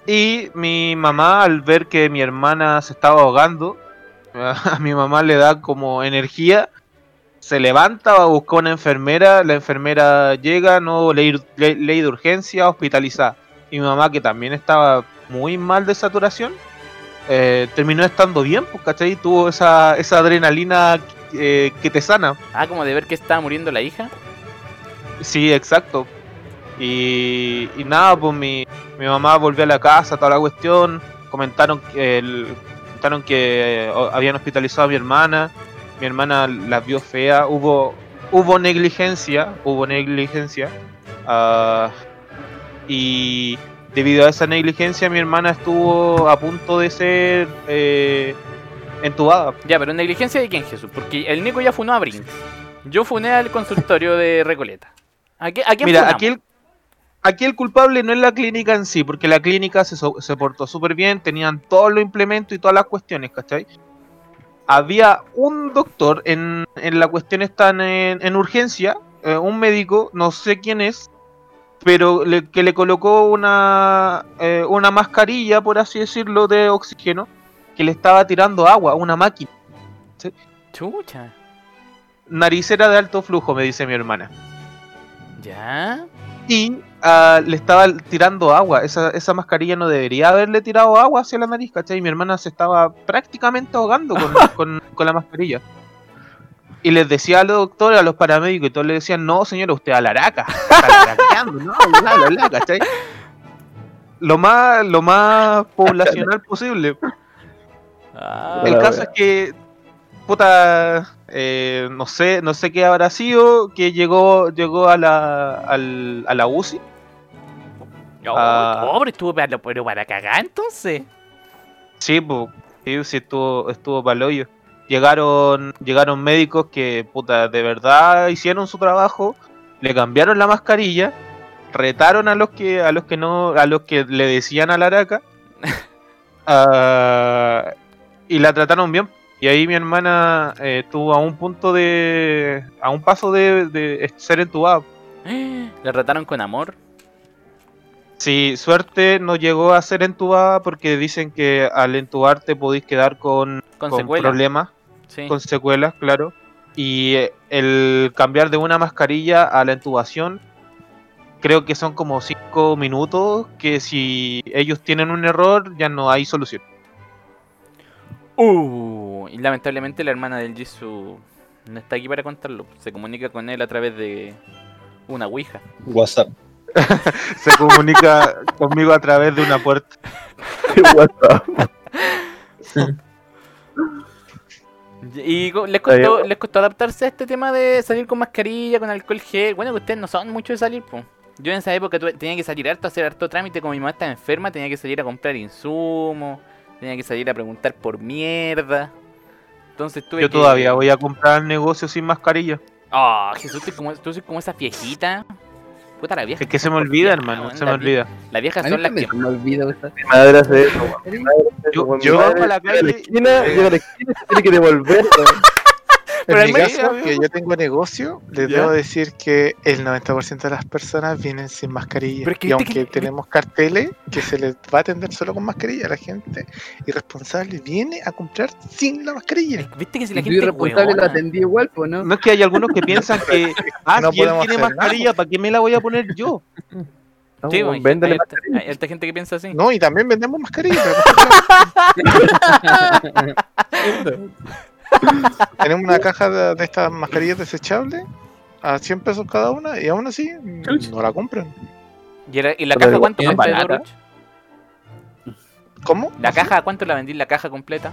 Y mi mamá, al ver que mi hermana se estaba ahogando, a mi mamá le da como energía, se levanta, va a buscar una enfermera, la enfermera llega, no ley, ley- ley de urgencia, hospitalizada. Y mi mamá, que también estaba muy mal de saturación, eh, terminó estando bien, pues, ¿cachai? Tuvo esa, esa adrenalina eh, que te sana. Ah, como de ver que estaba muriendo la hija. Sí, exacto. Y, y nada, pues mi, mi mamá volvió a la casa, toda la cuestión. Comentaron que, el- comentaron que eh, habían hospitalizado a mi hermana. Mi hermana la vio fea. Hubo, hubo negligencia, hubo negligencia. ah, y debido a esa negligencia, mi hermana estuvo a punto de ser eh, entubada. Ya, pero negligencia de quién, Jesús, porque el Nico ya funó a Brinks. Yo funé al consultorio de Recoleta. ¿A, qué, a quién Mira, funamos? aquí el, aquí el culpable no es la clínica en sí, porque la clínica se, so- se portó súper bien, tenían todos los implementos y todas las cuestiones, ¿cachai? Había un doctor en, en la cuestión están en, en urgencia, eh, un médico, no sé quién es, pero le- que le colocó una, eh, una mascarilla, por así decirlo, de oxígeno, que le estaba tirando agua a una máquina. Chucha. Naricera de alto flujo, me dice mi hermana. ¿Ya? y le estaba tirando agua. Esa, esa mascarilla no debería haberle tirado agua hacia la nariz, ¿cachai? Mi hermana se estaba prácticamente ahogando con, con- con la mascarilla. Y les decía a los doctores, a los paramédicos, y todos le decían, no señora, usted a la araca, está no, bla, bla, bla, ¿cachai? Lo más, lo más poblacional posible. Ah, El caso es que, puta, eh, no sé, no sé qué habrá sido, que llegó, llegó a la, al- a la UCI. oh, ah. pobre, estuvo para, pero para cagar entonces. Sí, pues, sí, estuvo, estuvo pa'l hoyo. Llegaron, llegaron médicos que, puta, de verdad hicieron su trabajo, le cambiaron la mascarilla, retaron a los que a los que no a los que le decían a la araca ah, y la trataron bien. Y ahí mi hermana eh, estuvo a un punto de a un paso de, de ser entubada. Le trataron con amor. Sí, suerte no llegó a ser entubada porque dicen que al entubarte podéis quedar con, Con con secuelas. problemas, Sí. con secuelas, claro. Y eh, el cambiar de una mascarilla a la intubación, creo que son como 5 minutos, que si ellos tienen un error ya no hay solución. Uh, y lamentablemente la hermana del Jisoo no está aquí para contarlo. Se comunica con él a través de una ouija. WhatsApp. Se comunica conmigo a través de una puerta. WhatsApp. Y les costó, les costó adaptarse a este tema de salir con mascarilla, con alcohol gel. Bueno, que ustedes no son mucho de salir, pues. Yo en esa época tuve- tenía que salir harto a hacer harto trámite. Como mi mamá estaba enferma, tenía que salir a comprar insumos. Tenía que salir a preguntar por mierda. Entonces tuve Yo que- todavía voy a comprar negocio sin mascarilla. Ah, Jesús, tú, como, tú soy como esa viejita. Puta la vieja. Es que se me olvida, hermano, se me olvida. Las viejas son las que. me olvida esa. Mi madre hace eso, Yo- yo madre bajo a la llega a la calle- esquina, llega a la esquina y tiene que devolverlo. Pero en al mi menos- caso, que yo tengo negocio, les ¿Ya? debo decir que el 90% de las personas vienen sin mascarilla. Pero es que y aunque que- tenemos carteles que se les va a atender solo con mascarilla, la gente irresponsable viene a comprar sin la mascarilla. Viste que si la gente. irresponsable huevona. atendí igual, pues, ¿no? No es que hay algunos que piensan que, ah, No si él tiene mascarilla, ¿para qué me la voy a poner yo? No, Sí, véndele hay, hay harta gente que piensa así. No, y también vendemos mascarillas. tenemos una caja de, de estas mascarillas desechables a 100 pesos cada una y aún así Chuch. no la compran. ¿Y, era- y la Pero caja cuánto ¿es cuesta, barata? Doruch? ¿Cómo? ¿La caja cuánto la vendí? ¿La caja completa?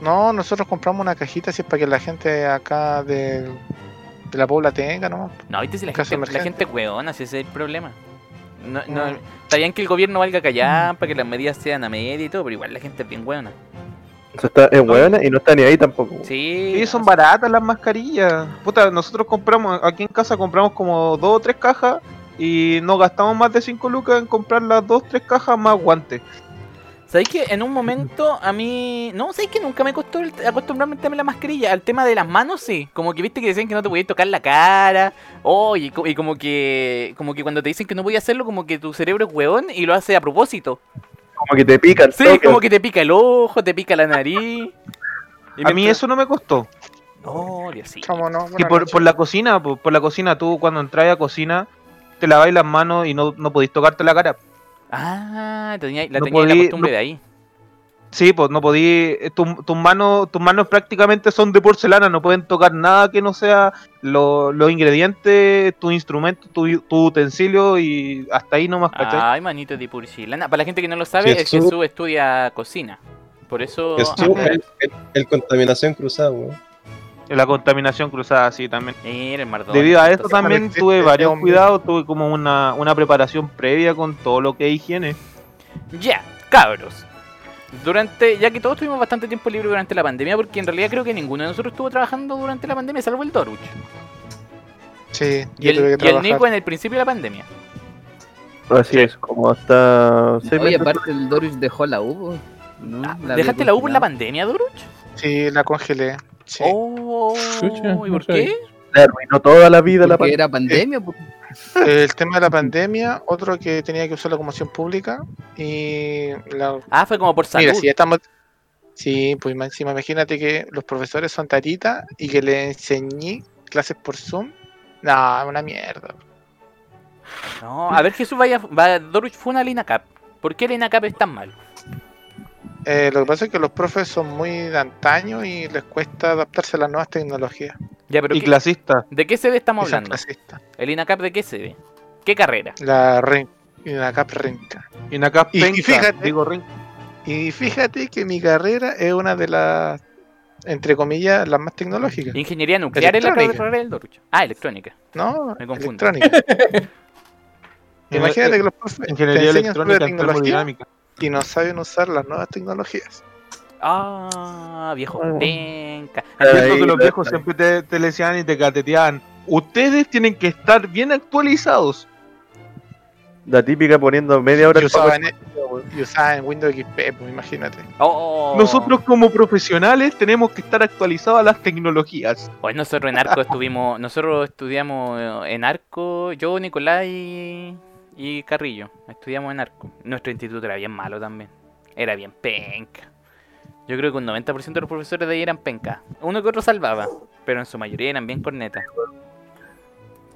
No, nosotros compramos una cajita así para que la gente acá de, de la Pobla tenga, ¿no? No, viste si la Caso gente, la gente es hueona, si ese es el problema. No, no, Mm. está bien que el gobierno valga callar para que las medidas sean a media y todo, pero igual la gente es bien hueona. Eso está, es buena y no está ni ahí tampoco. Sí. Sí, son baratas las mascarillas. Puta, nosotros compramos, aquí en casa compramos como dos o tres cajas y no gastamos más de 5 lucas en comprar las dos tres cajas más guantes. ¿Sabéis que en un momento a mí. No, ¿sabéis que nunca me costó acostumbrarme de la mascarilla? Al tema de las manos, sí. Como que viste que decían que no te podías tocar la cara. Oh, y, y como que. Como que cuando te dicen que no podías hacerlo, como que tu cerebro es hueón y lo hace a propósito. Como que te pican. Sí, como que te pica el ojo, te pica la nariz. Y A mí eso no me costó. Oh, Diosito. ¿Cómo no? Que por, por la cocina, por, por la cocina, tú cuando entras a cocina, te laváis las manos y no, no podéis tocarte la cara. Ah, tenía, la No tenía la costumbre no- de ahí. Sí, pues no podí, eh, tu- tus manos, tus manos prácticamente son de porcelana, no pueden tocar nada que no sea lo- los ingredientes, tu instrumento, tu, tu utensilio y hasta ahí nomás, ¿cachai? Ay, manito de porcelana. Para la gente que no lo sabe, es Jesús. Jesús estudia cocina. Por eso. Jesús, Ah, el, el- el contaminación cruzada, weón. La contaminación cruzada, sí, también. Mira el Mardón. Debido a esto Entonces, también existe tuve este varios hombre. cuidados, tuve como una, una preparación previa con todo lo que es higiene. Ya, cabros. Durante, ya que todos tuvimos bastante tiempo libre durante la pandemia, porque en realidad creo que ninguno de nosotros estuvo trabajando durante la pandemia, salvo el Doruch. Sí, Y yo el, tuve que y el trabajar. Nico en el principio de la pandemia. Así es, como hasta seis Oye, meses. aparte el Doris dejó la U. Ah, La ¿Dejaste la U por la pandemia, Doruch? Sí, la congelé. Sí. Oh, Chucha, ¿y por qué? Le arruinó toda la vida la Porque pandemia. era pandemia. El tema de la pandemia, otro que tenía que usar la locomoción pública y la... Ah, fue como por salud. Mira, si ya estamos... Sí, pues imagínate que los profesores son taritas y que le enseñé clases por Zoom. No, una mierda. No, a ver, Jesús, vaya, va, Doruch fue una Lina Cap. ¿Por qué Lina Cap es tan malo? Eh, lo que pasa es que los profes son muy de antaño y les cuesta adaptarse a las nuevas tecnologías. Ya, pero y ¿qué- clasista. ¿de qué sede estamos hablando? ¿El INACAP de qué sede? ¿Qué carrera? La ren... y la cap renca. Y fíjate- digo rin- Y fíjate que mi carrera es una de las, entre comillas, las más tecnológicas. Ingeniería nuclear es la carrera del Doruch. Ah, electrónica. No, Me confundo. electrónica. Imagínate que los profes te Ingeniería enseñan sobre electrónica tecnología y no saben usar las nuevas tecnologías. Ah, viejo penca. Ahí, Cierto que los ahí. viejos siempre te, te le decían y te cateteaban. ustedes tienen que estar bien actualizados. La típica poniendo media hora Yo el usaba, en, yo usaba en Windows XP, pues imagínate. Oh. Nosotros como profesionales tenemos que estar actualizados a las tecnologías. Hoy nosotros en Arco estuvimos, nosotros estudiamos en Arco, yo, Nicolás y, y Carrillo, estudiamos en Arco. Nuestro instituto era bien malo también, era bien penca. Yo creo que un 90% de los profesores de ahí eran penca. Uno que otro salvaba, pero en su mayoría eran bien cornetas.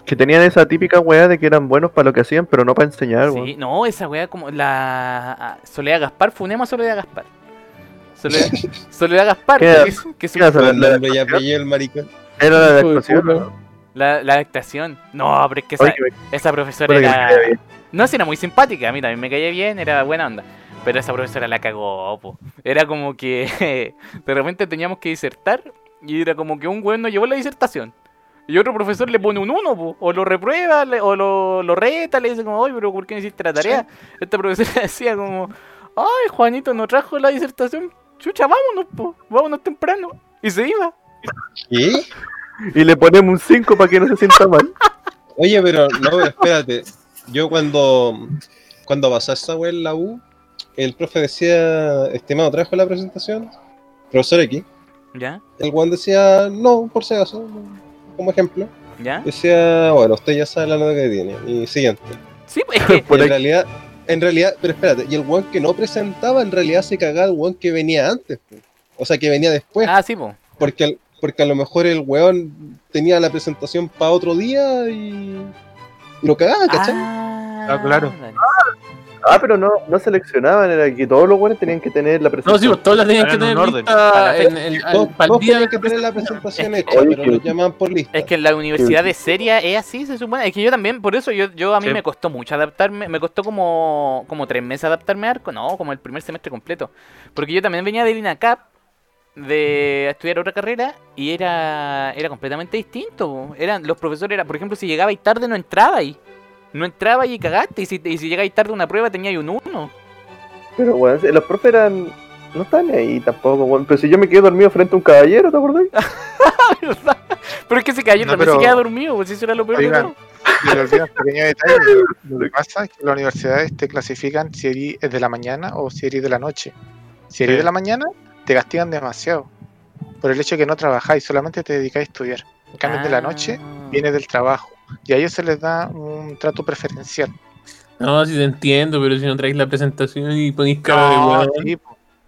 Que tenían esa típica weá de que eran buenos para lo que hacían, pero no para enseñar, weón. Sí, no, esa weá como la ah, Soledad Gaspar, funemos a Soledad Gaspar. Soledad, Soledad Gaspar, ¿Qué- que, es- que es un- y apellido el maricón. Era la de Hijo de actuación. puta. ¿no? la, la actuación. No, pero es que esa, Oye, me- esa profesora puta que me era... caía bien. No, sí, era muy simpática, a mí también me caía bien, era buena onda. Pero esa profesora la cagó, po. Era como que de repente teníamos que disertar y era como que un güey nos llevó la disertación. Y otro profesor le pone un 1, po. O lo reprueba, le- o lo, lo reta, le dice como, oye, pero ¿por qué no hiciste la tarea? Esta profesora decía como, ay, Juanito no trajo la disertación. Chucha, vámonos, po. Vámonos temprano. Y se iba. ¿Qué? Y le ponemos un 5 para que no se sienta mal. Oye, pero no, espérate. Yo cuando, cuando pasé esa wea en la U, el profe decía, estimado, ¿trajo la presentación? Profesor X. ¿Ya? El Juan decía, no, por si acaso, como ejemplo. ¿Ya? Decía, bueno, usted ya sabe la nota que tiene. Y siguiente. Sí, pues es que... Por en ahí- realidad, en realidad, pero espérate, y el one que no presentaba, en realidad se cagaba el one que venía antes. O sea, que venía después. Ah, sí, po. Porque, porque a lo mejor el weón tenía la presentación para otro día y, y lo cagaba, ¿cachai? Ah, Ah, claro. dale. Ah, pero no, no seleccionaban, era que todos los buenos tenían que tener la No, sí, presentación. todas las tenían que en tener orden. lista Para en el, al- Todos, todos tenían de que tener la presentación Es que- hecha, pero lo llamaban por lista. Es que en la universidad de seria es así, se supone. Es que yo también, por eso yo, yo a mí Sí. me costó mucho adaptarme. Me costó como, como tres meses adaptarme a Arco. No, como el primer semestre completo. Porque yo también venía del INACAP de estudiar otra carrera y era, era completamente distinto. Eran, los profesores, era, por ejemplo, si llegabais tarde no entraba ahí. No entraba y cagaste. Y si, y si llegáis tarde a una prueba teníais un 1. Pero, weón, los profes eran. No estaban ahí tampoco, weón. Pero si yo me quedé dormido frente a un caballero, ¿te acordás? Pero es que ese caballero No, también se queda dormido, pues eso era lo peor de Oigan, todo. Y le olvidan un pequeño detalle. Lo que pasa es que las universidades te clasifican si eres de la mañana o si eres de la noche. Si eres Sí. de la mañana, te castigan demasiado. Por el hecho de que no trabajáis, solamente te dedicáis a estudiar. En cambio, de la noche, Ah. viene del trabajo. Y a ellos se les da un trato preferencial. No, sí te entiendo, pero si no traes la presentación y ponís cara de No, weón. sí.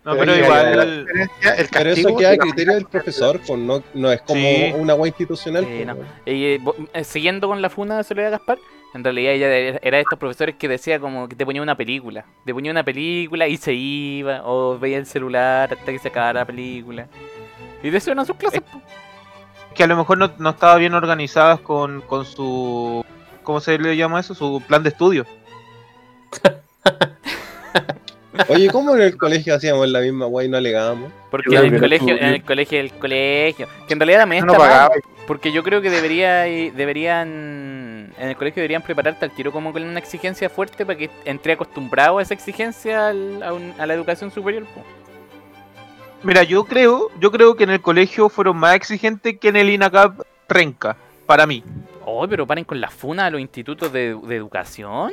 No, pero igual. el Pero eso queda a criterio del profesor, pues no, no es como Sí. una wea institucional. Sí, no. weón. Eh, eh, siguiendo con la funa de Soledad Gaspar, en realidad ella era de estos profesores que decía como que te ponía una película. Te ponía una película y se iba, o veía el celular hasta que se acabara la película. Y de eso eran sus clases. po. Que a lo mejor no, no estaba bien organizadas con, con su. ¿Cómo se le llama eso? Su plan de estudio. Oye, ¿cómo en el colegio hacíamos la misma wea y no alegábamos? Porque en el colegio, en el colegio, el colegio, que en realidad también no pagaba. porque yo creo que debería, y- deberían, en el colegio deberían prepararte al tiro como con una exigencia fuerte para que entre acostumbrado a esa exigencia al- a, un- a la educación superior. po. Mira, yo creo, yo creo que en el colegio fueron más exigentes que en el INACAP Renca, para mí. Oh, pero paren con la funa a los institutos de, de educación.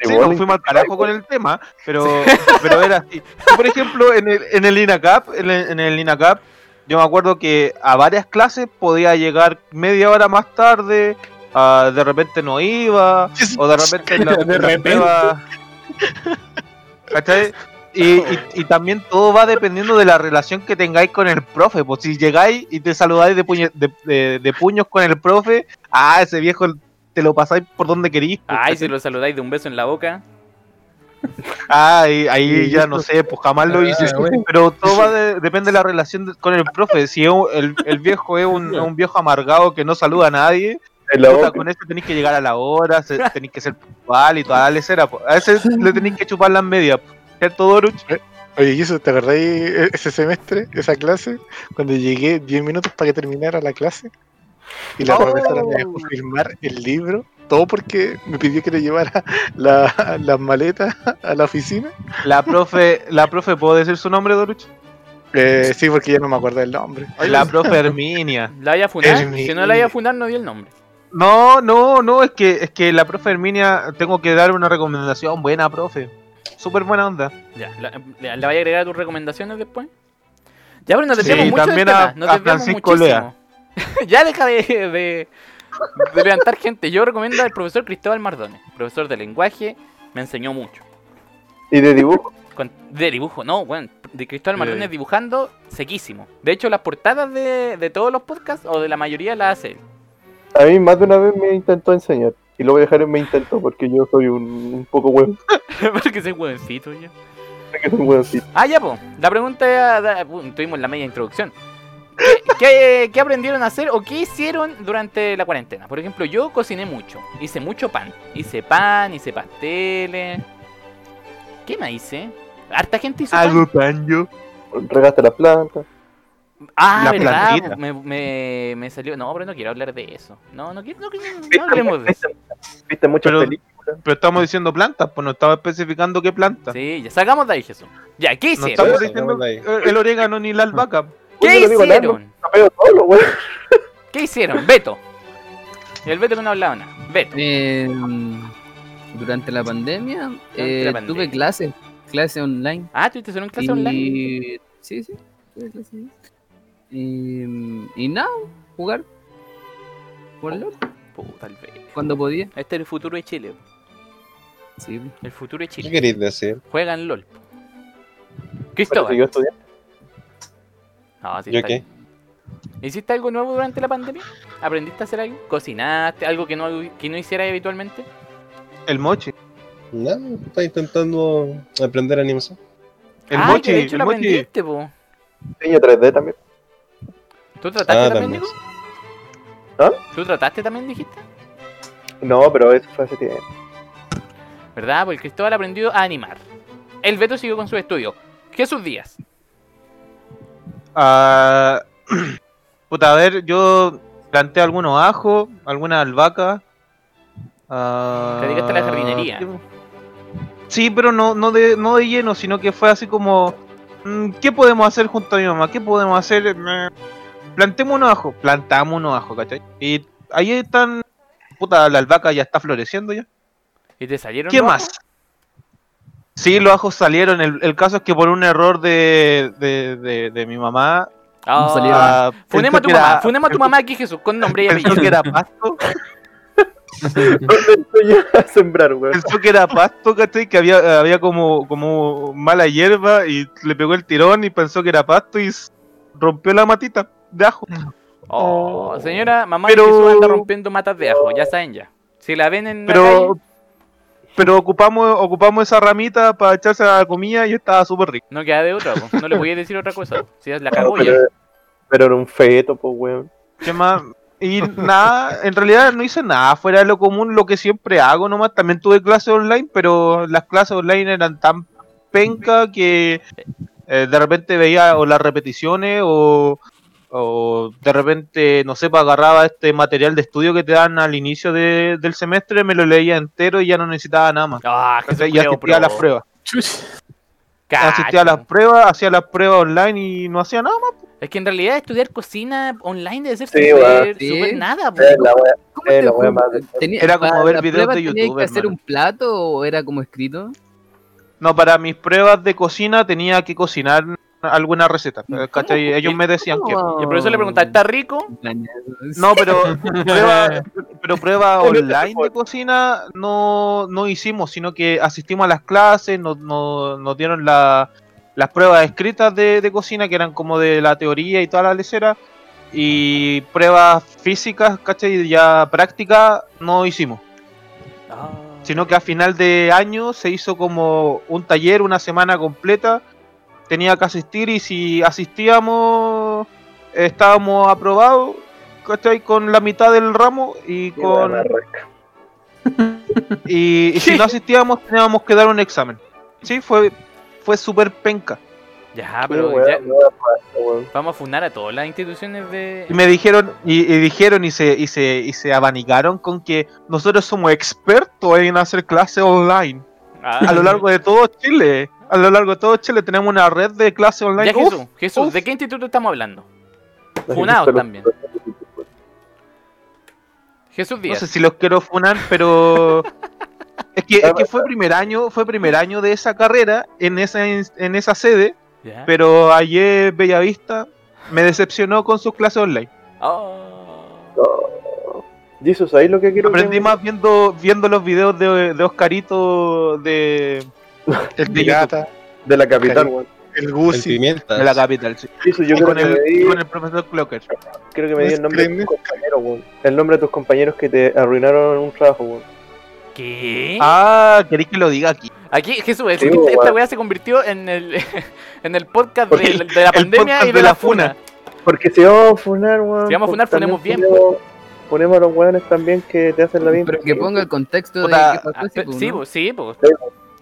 Sí, Igual, nos fuimos al carajo con el tema, pero, pero era así. Por ejemplo, en el, en el INACAP, en el, en el INACAP, yo me acuerdo que a varias clases podía llegar media hora más tarde, de repente no iba, o de repente la, De repente. prueba- ¿Cachai? Y, y, y también todo va dependiendo de la relación que tengáis con el profe. Pues si llegáis y te saludáis de, puñe- de, de- de puños con el profe, ah, ese viejo te lo pasáis por donde querís. pues, Ay, si lo saludáis de un beso en la boca. Ah, y ahí Sí, ya eso- no sé, pues jamás lo Ah, hice. Pero todo va de- depende de la relación de- con el profe. Si es un- el, el viejo es un, viejo amargado que no saluda a nadie, puta, con este tenéis que llegar a la hora, tenéis que ser puntual y toda la lecera. pues. A ese le tenéis que chupar las medias. Pues. ¿Cierto, Doruch? Oye, ¿y eso te acordáis e- ese semestre, esa clase? Cuando llegué 10 minutos para que terminara la clase. Y la Oh. profesora me dejó firmar el libro. Todo porque me pidió que le llevara la- las maletas a la oficina. La profe, la profe, ¿puedo decir su nombre, Doruch? Eh, sí, porque ya no me acuerdo del nombre. La profe Herminia. ¿La haya Si no la haya funar, no di el nombre. No, no, no, es que, es que la profe Herminia, tengo que dar una recomendación buena, profe. Súper buena onda. Ya, ¿la, la, vaya a agregar a tus recomendaciones después? Ya, pero nos Sí, desviamos mucho también del a- tema. Nos a desviamos Francisco muchísimo. ya deja de, de, de levantar gente. Yo recomiendo al profesor Cristóbal Mardones, profesor de lenguaje, me enseñó mucho. Y de dibujo. Con- de dibujo, no, bueno, de Cristóbal Sí. Mardones dibujando, sequísimo. De hecho, las portadas de, de todos los podcasts, o de la mayoría, las hace él. A mí más de una vez me intentó enseñar. Y lo voy a dejar en me intentó porque yo soy un, un poco huevo. Porque soy huevoncito yo. Que soy un huevoncito. Ah, ya, pues. La pregunta era, da- uh, tuvimos la media introducción. ¿Qué, qué, qué aprendieron a hacer o qué hicieron durante la cuarentena? Por ejemplo, yo cociné mucho. Hice mucho pan. Hice pan, hice pasteles. ¿Qué más hice? Harta gente hizo pan. pan yo. Regaste la planta. Ah, La verdad. Me, me, me salió. No, pero no quiero hablar de eso. No, no quiero. No, quiero- no hablemos de eso. Viste muchas Pero- películas. Pero estamos diciendo plantas, pues no estaba especificando qué planta. Sí, ya sacamos de ahí, Jesús. Ya, ¿qué No hicieron? estamos diciendo el orégano ni la albahaca. ¿Qué hicieron? Solo. ¿Qué hicieron? Beto. Y el Beto que no hablaba nada. Beto. Eh, durante la pandemia eh, la pandemia. tuve clases, clases online. Ah, ¿tuviste hacer una clase y... online? Sí, sí, tuve clases online. Y, y nada, jugar. Jugar LOL, Puta, el cuando podía. Este es el futuro de Chile. Sí. El futuro de ¿Qué Chile. queréis decir? Juegan LOL. Cristóbal. siguió estudiando. No, sí ¿Yo está qué? bien. ¿Hiciste algo nuevo durante la pandemia? ¿Aprendiste a hacer algo? ¿Cocinaste? ¿Algo que no, que no hicieras habitualmente? El mochi. Nada, está intentando aprender animación. El ah, mochi, que de hecho el lo mochi. aprendiste, po. Diseño 3D también. ¿Tú trataste Ah, también, también. Nico? ¿Ah? ¿Tú trataste también, dijiste? No, pero eso fue hace tiempo. ¿Verdad? Porque Cristóbal aprendió a animar. El Beto siguió con su estudio. Jesús Díaz. Ah, puta, a ver, yo planté algunos ajos, algunas albahacas. ah, Te dedicaste a la jardinería. ¿qué- Sí, pero no, no, de, no de lleno, sino que fue así como, mm, ¿qué podemos hacer junto a mi mamá? ¿Qué podemos hacer? Plantemos unos ajos, plantamos unos ajos, ¿cachai? Y ahí están, puta, la albahaca ya está floreciendo ya. ¿Y te salieron ¿Qué los más? Sí, los ajos salieron. El, el caso es que por un error de, de, de, de mi mamá. Ah, salieron. ah, Funemos a tu mamá. era- Funemos a tu mamá aquí, Jesús, con nombre y Pensó apellido. que era pasto. ¿Dónde estoy yo a sembrar, güey? Pensó que era pasto, ¿cachai? Que había, había como, como mala hierba y le pegó el tirón y pensó que era pasto y rompió la matita de ajo. Oh, señora, mamá Pero- Jesús anda rompiendo matas de ajo, ya saben ya. Si la ven en la Pero, calle, pero ocupamos, ocupamos esa ramita para echarse a la comida y estaba súper rico. no queda de otra, po. no le voy a decir otra cosa. Si es la pero, pero era un feto, pues, weón. ¿Qué más? Y nada, en realidad no hice nada fuera de lo común, lo que siempre hago nomás. También tuve clases online, pero las clases online eran tan penca que eh, de repente veía o las repeticiones o, o de repente, no sé, pues, agarraba este material de estudio que te dan al inicio de- del semestre, me lo leía entero y ya no necesitaba nada más. Ah. Y asistía a las pruebas. Asistía a las pruebas, hacía las pruebas online y no hacía nada más. Es que en realidad estudiar cocina online debe ser Sí, nada, po. Es la wea. ¿Cómo Eh, te la wea jun- más de- tenía- Era como ver videos de tenías YouTube, que hacer hermano. un plato o era como escrito? No, para mis pruebas de cocina tenía que cocinar alguna receta. ¿cachai? Ellos me decían que. Y el profesor le preguntaba, ¿está rico? No, pero prueba, pero prueba online de cocina no, no hicimos, sino que asistimos a las clases, nos, nos, nos dieron la- las pruebas escritas de, de cocina, que eran como de la teoría y toda la lecera, y pruebas físicas, ¿cachai? Ya prácticas no hicimos, Ah. sino que a final de año se hizo como un taller, una semana completa, tenía que asistir y si asistíamos estábamos aprobados, ¿cachai? Con la mitad del ramo y Qué con y, y si no asistíamos teníamos que dar un examen. Sí, fue fue súper penca. Ya, pero ya- vamos a fundar a todas las instituciones de... Y me dijeron y, y dijeron y se y se y se abanicaron con que nosotros somos expertos en hacer clases online Ah, a lo largo de todo Chile. A lo largo de todo Chile tenemos una red de clases online. Ya Uf, Jesús, Jesús, uf. ¿de qué instituto estamos hablando? Funado también. Jesús no Díaz. sé si los quiero funar, pero es que, es que fue primer año, fue primer año de esa carrera en esa en esa sede, Ya. pero ayer Bellavista me decepcionó con sus clases online. Oh. Jesus, ahí lo que quiero Aprendí que- más viendo viendo los videos de, de Oh. Oscarito de, El pirata, de la capital, weón. el Gucci. de la capital. sí. Jesus, yo creo con que, el, di, con el profesor Clocker. creo que me di el nombre de tus compañeros, weón. El nombre de tus compañeros que te arruinaron un trabajo, weón. ¿Qué? Ah, ¿queréis que lo diga aquí? Aquí, Jesús, es Sí, que esta, esta weá se convirtió en el, en el podcast de, de la pandemia y de, de la la funa. funa. Porque si vamos a funar, weón. Si vamos a funar, pues, funemos bien, Ponemos, ponemos a los weones también que te hacen la bien. Pero que ponga el contexto de Puta, qué pasó. Ah, sí, pues, pues, sí, pues.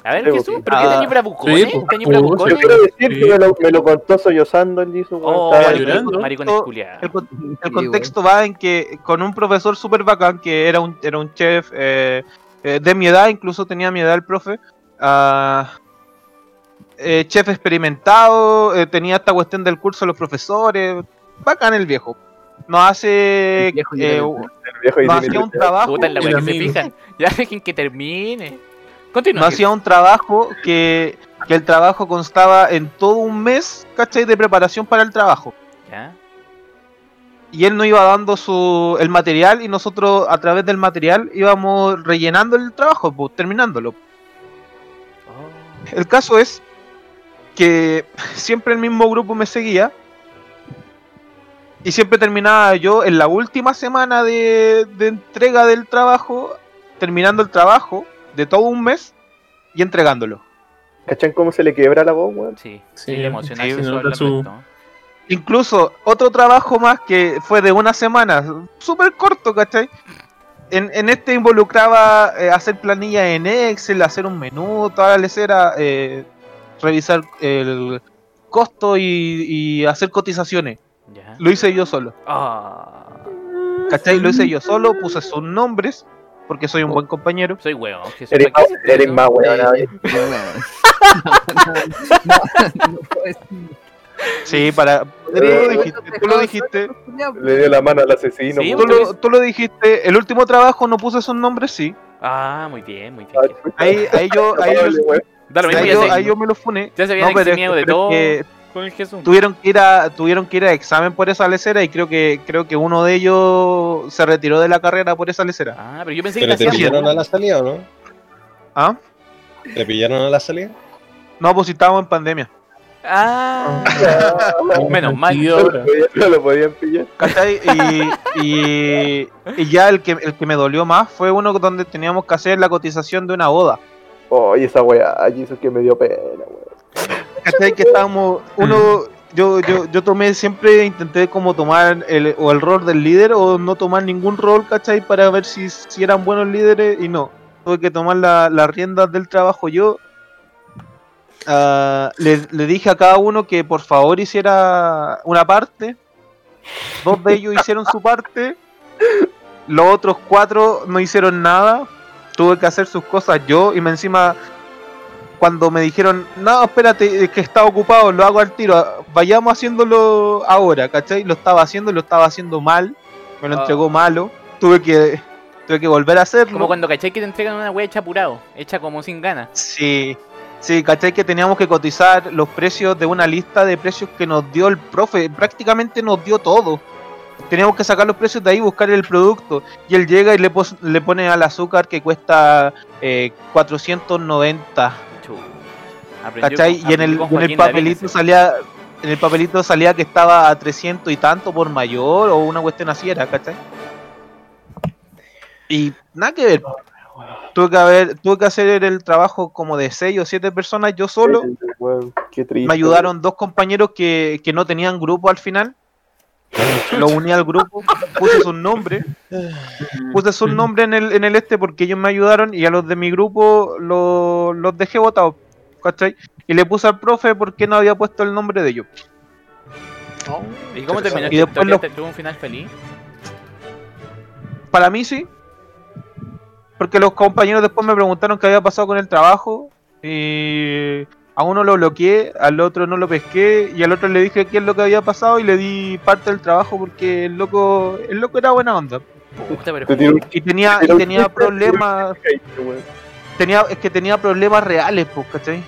A ver, Jesús. ¿pero qué Ah, tenéis bravucones? sí, pues, ¿Tenéis pues, Yo bravucones? quiero decir que me lo, me lo contó sollozando el weón. Oh, el- maricón- el- el- contexto va en que con un profesor súper bacán que era un, era un chef eh, eh, de mi edad, incluso tenía mi edad el profe. ah, eh, chef experimentado, eh, tenía esta cuestión del curso de los profesores. Bacán el viejo. Nos hace. El viejo y eh, el- viejo tiene hacía un trabajo. Puta, en la que se fijan. Ya dejen que termine. Continúa. Nos hacía un trabajo que, que el trabajo constaba en todo un mes, ¿cachai? De preparación para el trabajo. Ya. y él nos iba dando su el material y nosotros a través del material íbamos rellenando el trabajo, pues, terminándolo. Oh. El caso es que siempre el mismo grupo me seguía y siempre terminaba yo en la última semana de, de entrega del trabajo, terminando el trabajo de todo un mes y entregándolo. ¿Cachan cómo se le quiebra la voz, weón? Sí, Sí, sí, le emociona sí, su-. Incluso otro trabajo más que fue de una semana, súper corto, ¿cachai? En, en este involucraba eh, hacer planillas en Excel, hacer un menú, toda la lecera, eh, revisar el costo y, y hacer cotizaciones. Ya. Lo hice yo solo, Ah, ¿cachai? Lo hice yo solo, puse sus nombres, porque soy un buen compañero. soy huevo. Jesús, Eres ¿para más, eres más. Eh, no, no, no, no. Sí, para... Tú lo dijiste, tú lo dijiste, Le dio la mano al asesino. Sí, weón. tú lo, tú lo dijiste, el último trabajo no puse sus nombres, sí. Ah, muy bien, muy Ah, bien. chucha. Ahí, ahí yo... Ahí, Culpable, weón. Da lo mismo, ahí yo, ahí yo me lo funé. Ya se viene eximido que- de todo que con el Jesús. tuvieron que ir a tuvieron que ir a examen por esa lecera y creo que creo que uno de ellos se retiró de la carrera por esa lecera. Ah, pero yo pensé que ¿Pero la te pillaron a la salida o no? ¿Ah? ¿Te pillaron a la salida? No, pues si estábamos en pandemia. Ah, menos mal. Y No lo podían- no lo podían pillar. Y, y, y ya el que el que me dolió más fue uno donde teníamos que hacer la cotización de una boda. Oye, esa weá, Jesus que me dio pena, weón. ¿Cachai? Que estábamos uno yo, yo, yo tomé siempre intenté como tomar el, o el rol del líder o no tomar ningún rol, ¿cachai? Para ver si, si eran buenos líderes y no. Tuve que tomar la- las riendas del trabajo yo. Ah, le, le dije a cada uno que por favor hiciera una parte. Dos de ellos hicieron su parte. Los otros cuatro no hicieron nada. Tuve que hacer sus cosas yo y me encima cuando me dijeron, no, espérate, es que está ocupado, lo hago al tiro, vayamos haciéndolo ahora, ¿cachai? Lo estaba haciendo lo estaba haciendo mal, me lo Ah. entregó malo, tuve que, tuve que volver a hacerlo. Como cuando cachai que te entregan una wea hecha apurado, hecha como sin ganas. Sí, sí, ¿cachai? Que teníamos que cotizar los precios de una lista de precios que nos dio el profe, prácticamente nos dio todo. Teníamos que sacar los precios de ahí, buscar el producto. Y él llega y le, pos- le pone al azúcar que cuesta eh, 490. Aprendió ¿Cachai? Y en el, en el papelito salía en el papelito salía que estaba a 300 y tanto por mayor o una cuestión así era, ¿cachai? Y nada que ver. Tuve que haber, tuve que hacer el trabajo como de 6 o 7 personas yo solo. Weón, qué triste. Me ayudaron dos compañeros que, que no tenían grupo al final. Lo uní al grupo, puse sus nombres. Puse sus nombres en el, en el este porque ellos me ayudaron y a los de mi grupo lo- los dejé votados. ¿Cachai? Y le puse al profe porque no había puesto el nombre de ellos. ¿Y cómo terminó Y después lo- ¿Tuvo un final feliz? Para mí sí. Porque los compañeros después me preguntaron qué había pasado con el trabajo. Y, A uno lo bloqueé, al otro no lo pesqué y al otro le dije qué es lo que había pasado y le di parte del trabajo porque el loco, el loco era buena onda. Puta, pero Y tenía, te y tenía problemas. Tenía, es que tenía problemas reales, pues, ¿cachai?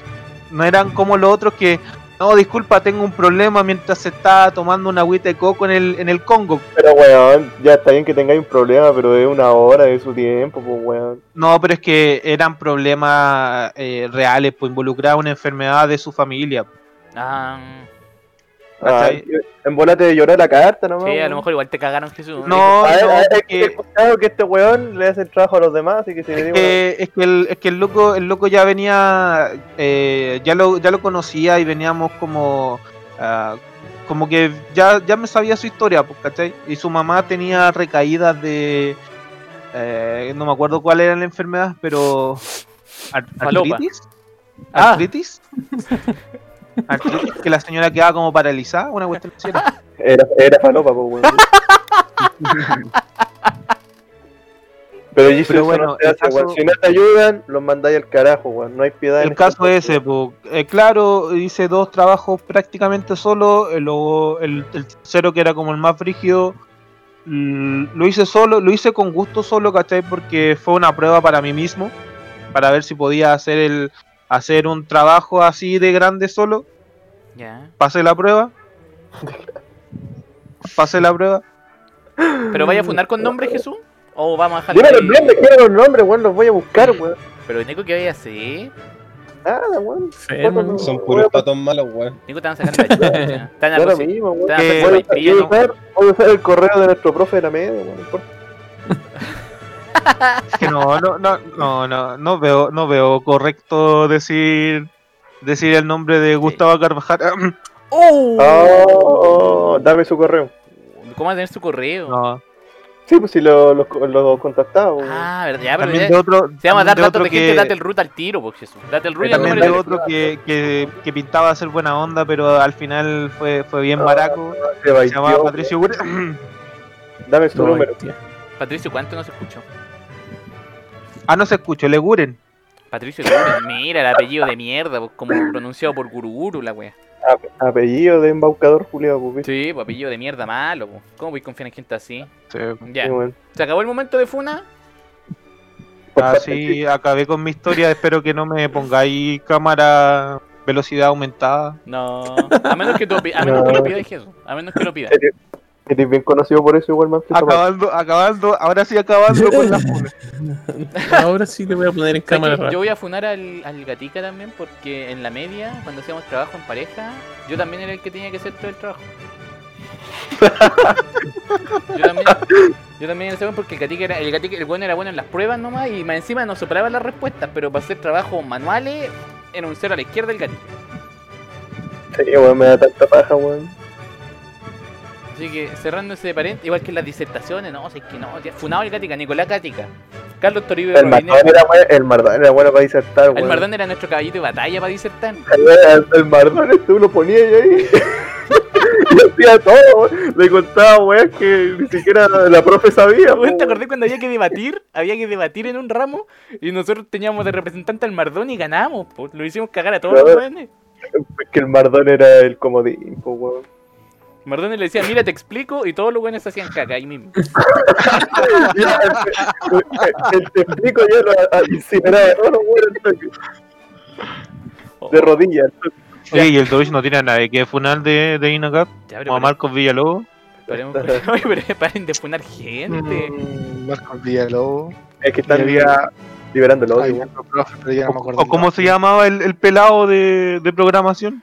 No eran como los otros que, no, disculpa, tengo un problema mientras se está tomando una agüita de coco en el, en el Congo. Pero weón, ya está bien que tengáis un problema, pero es una hora de su tiempo, pues weón. No, pero es que eran problemas eh, reales, pues involucraba una enfermedad de su familia. Ah, En volate de llorar la carta nomás. sí, a lo mejor igual te cagaron Jesús. No, A ver, no, a ver, es que que este weón le hace el trabajo a los demás, así que si le Es digo que, es que el, es que el loco, el loco ya venía, eh, ya lo, ya lo conocía y veníamos como, ah, como que ya, ya me sabía su historia, pues, ¿cachai? Y su mamá tenía recaídas de, eh, no me acuerdo cuál era la enfermedad, pero ar- Falopa. artritis, Ah. artritis, artritis, que la señora quedaba como paralizada, una cuestión así era. Era, era falopa, pues weón. Pero, bueno, no hace, weón. caso- Si no te ayudan, los mandáis al carajo, weón. No hay piedad. El caso ese, po, eh, claro, hice dos trabajos prácticamente solo, el, luego el, el tercero que era como el más frígido, lo hice solo, lo hice con gusto solo, ¿cachai? Porque fue una prueba para mí mismo, para ver si podía hacer el hacer un trabajo así de grande solo, Ya. pasé la prueba, pasé la prueba, ¿Pero vaya a fundar con nombre Jesús? ¿O vamos a dejar Dime los nombres, quiero los nombres, weón. Los voy a buscar, weón. Pero Nico, ¿qué vaya a hacer? Nada, weón. Son no, puros weón. patos malos, weón. Nico, te van a sacar la chucha. Mismo, weón. Te van a ¿no? usar- voy a usar el correo de nuestro profe de la media, weón. Es que no, no, no, no, no, no veo, no veo correcto decir decir el nombre de Gustavo Carvajal. ¡Oh! Oh, dame su correo. ¿Cómo va a tener su correo? No, Sí, pues si lo, lo, lo contactaba. Ah, verdad, ya, pero también de otro, Se llama dar de datos otro de gente, que- date el root al tiro, pues Jesús. Date el root también número de otro que, que, que pintaba ser buena onda, pero al final fue, fue bien baraco. Se Se baiteó, llamaba. Patricio. Dame su No, número. hostia. Patricio, ¿cuánto no se escuchó? Ah, no se escuchó, le Guren. Patricio Guren, mira el apellido de mierda, pues, como pronunciado por Guruguru, la wea. Ape- Apellido de embaucador, Julio, pues. Sí, pues apellido de mierda malo, pues. ¿Cómo voy a confiar en gente así? Sí. Ya. Sí. ¿Se acabó el momento de Funa? Así acabé con mi historia. Espero que no me pongáis cámara velocidad aumentada. No. A menos que, tú, a menos que lo pidas, Jesús. A menos que lo pidas. Eres bien conocido por eso, igual, man. Acabando, acabando, ahora sí acabando con la funa. Ahora sí te voy a poner en ¿Sabes cámara. Yo voy a funar al, al gatica también porque en la media, cuando hacíamos trabajo en pareja, yo también era el que tenía que hacer todo el trabajo. yo también, yo también era weón porque el gatica era, el gatica, el bueno era bueno en las pruebas nomás y más encima nos soplaba las respuestas, pero para hacer trabajos manuales era un cero a la izquierda del gatica. Sí, weón, me da tanta paja, weón. Así que cerrando ese paréntesis, igual que en las disertaciones, no, si es que no, tía, funado el gatica, Nicolás Gatica, Carlos Toribio El. Mardón era, bueno- el Mardón era bueno para disertar, El weón. Mardón era nuestro caballito de batalla para disertar. El, el Mardón, este uno ponía ahí. ahí. y hacía todo. Le contaba, weón, que ni siquiera la profe sabía. Weón, ¿Te acordás cuando había que debatir? Había que debatir en un ramo y nosotros teníamos de representante al Mardón y ganamos, po. Lo hicimos cagar a todos los weones. Es que el Mardón era el comodín, po, weón. Mardón le decía, mira, te explico, y todos los weones hacían caca ahí mismo. El, te explico ya lo a- incineraba a todos los weones Oh, de rodillas. Oye, y el Dodge no tiene nada que funar de, de pero como a Marcos Villalobos. paremos- pero paren de funar gente. Mm, Marcos Villalobos. Es que están había, liberando el odio. había weón. otro profe, pero ya no me O, acuerdo. o cómo se llamaba el, el pelado de, de programación.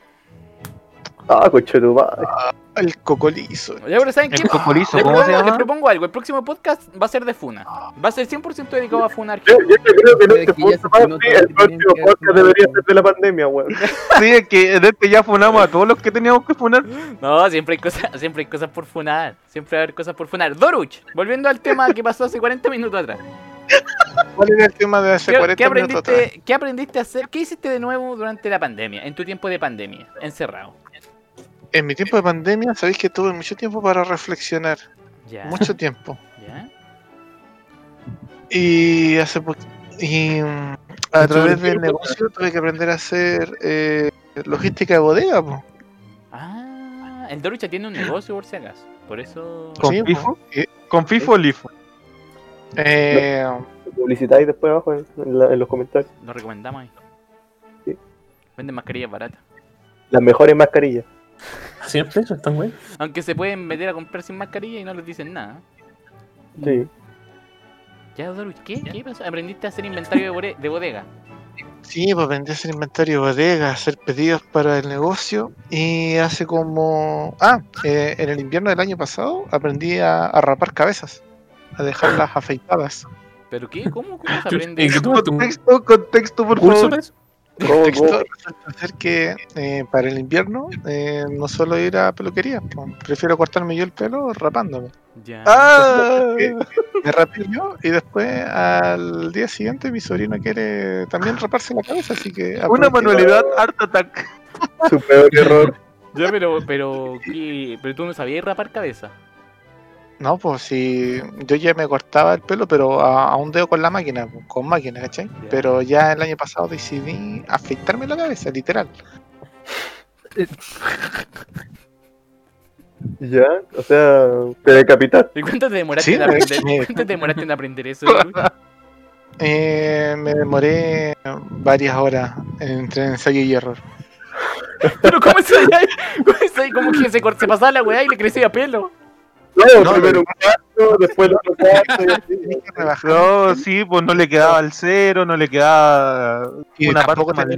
Ah, coche tu madre. El cocolizo. Ya, pero ¿saben qué? El Cocolizo, Les ¿cómo se propongo, les llama? propongo algo. El próximo podcast va a ser de Funa. Va a ser 100% dedicado a funar Yo, yo creo que no Pero se es que ya se puede funó más, sí, todo el próximo podcast debería ser de la pandemia, weón. Sí, es que de este ya funamos a todos los que teníamos que funar. No, siempre hay cosas, siempre hay cosas por funar. Siempre va a haber cosas por funar. Doruch, volviendo al tema que pasó hace 40 minutos atrás. ¿Cuál era el tema de hace ¿Qué, 40 qué minutos atrás? aprendiste, ¿Qué aprendiste a hacer? ¿Qué hiciste de nuevo durante la pandemia? En tu tiempo de pandemia, encerrado. En mi tiempo de pandemia, sabéis que tuve mucho tiempo para reflexionar. Ya. Mucho tiempo. Ya. Y hace. Y mm, a través del negocio tuve que aprender a hacer eh, logística de bodega, po. Ah, el Dorucha tiene un negocio por si acaso. Por eso. ¿Con Sí, FIFO? Y, ¿Con FIFO o LIFO? eh, Publicitáis después abajo en, en la- en los comentarios. Lo recomendamos ahí. Sí. Venden mascarillas baratas. Las mejores mascarillas. 100 pesos, están güey. Aunque se pueden meter a comprar sin mascarilla y no les dicen nada. Sí. Ya, Doruch, ¿qué? ¿Qué pasó? ¿Aprendiste a hacer inventario de, bodega? sí, pues vendí a hacer inventario de bodega, hacer pedidos para el negocio. Y hace como. Ah, eh, en el invierno del año pasado aprendí a, a rapar cabezas, a dejarlas afeitadas. ¿Pero qué? ¿Cómo? ¿Cómo se ¿En aprende? Contexto, contexto, por favor. Eso? ¿Cómo, Texto, cómo? resulta ser que eh, para el invierno eh, no suelo ir a peluquería, prefiero cortarme yo el pelo rapándome. Ya. Ah, Eh, me rapé yo y después al día siguiente mi sobrino quiere también raparse la cabeza, así que una manualidad Art Attack. Su peor error. Ya, pero, pero, ¿qué? pero tú no sabías rapar cabeza. No, pues si yo ya me cortaba el pelo, pero a, a un dedo con la máquina, pues, con máquina, ¿cachai? Pero ya el año pasado decidí afeitarme la cabeza, literal. Ya, o sea, te decapitaste. ¿Y cuánto te demoraste, Sí, en, aprender, cuánto te demoraste en aprender eso? Eh, me demoré varias horas entre ensayo y error. ¿Pero cómo es ahí? ¿Cómo es ahí? ¿Cómo que se, se pasaba la weá y le crecía pelo? No, No, primero un cuarto, después el otro cuarto. y No, sí, pues no le quedaba el cero, no le quedaba y una tampoco parte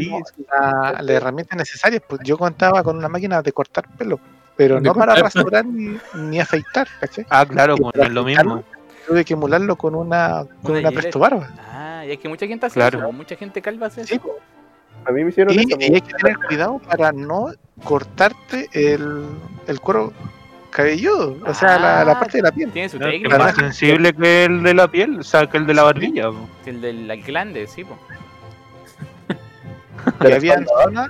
la, la herramienta necesaria. Pues yo contaba con una máquina de cortar pelo, pero no para rastaurar ni, ni afeitar, ¿cachai? Ah, claro, pues no es lo mismo. Tuve que emularlo con una, con Una presto barba. Ah, y es que mucha gente hace Claro. eso. Mucha gente calva hace eso. Sí, po. A mí me hicieron y, eso. y hay que tener cuidado para no cortarte el, el cuero cabelludo, o sea, la, Ah. la parte de la piel. Tiene su Es técnica. más sensible que el de la piel, o sea, que el de la barbilla. El del glande, sí, po. Y habían zonas,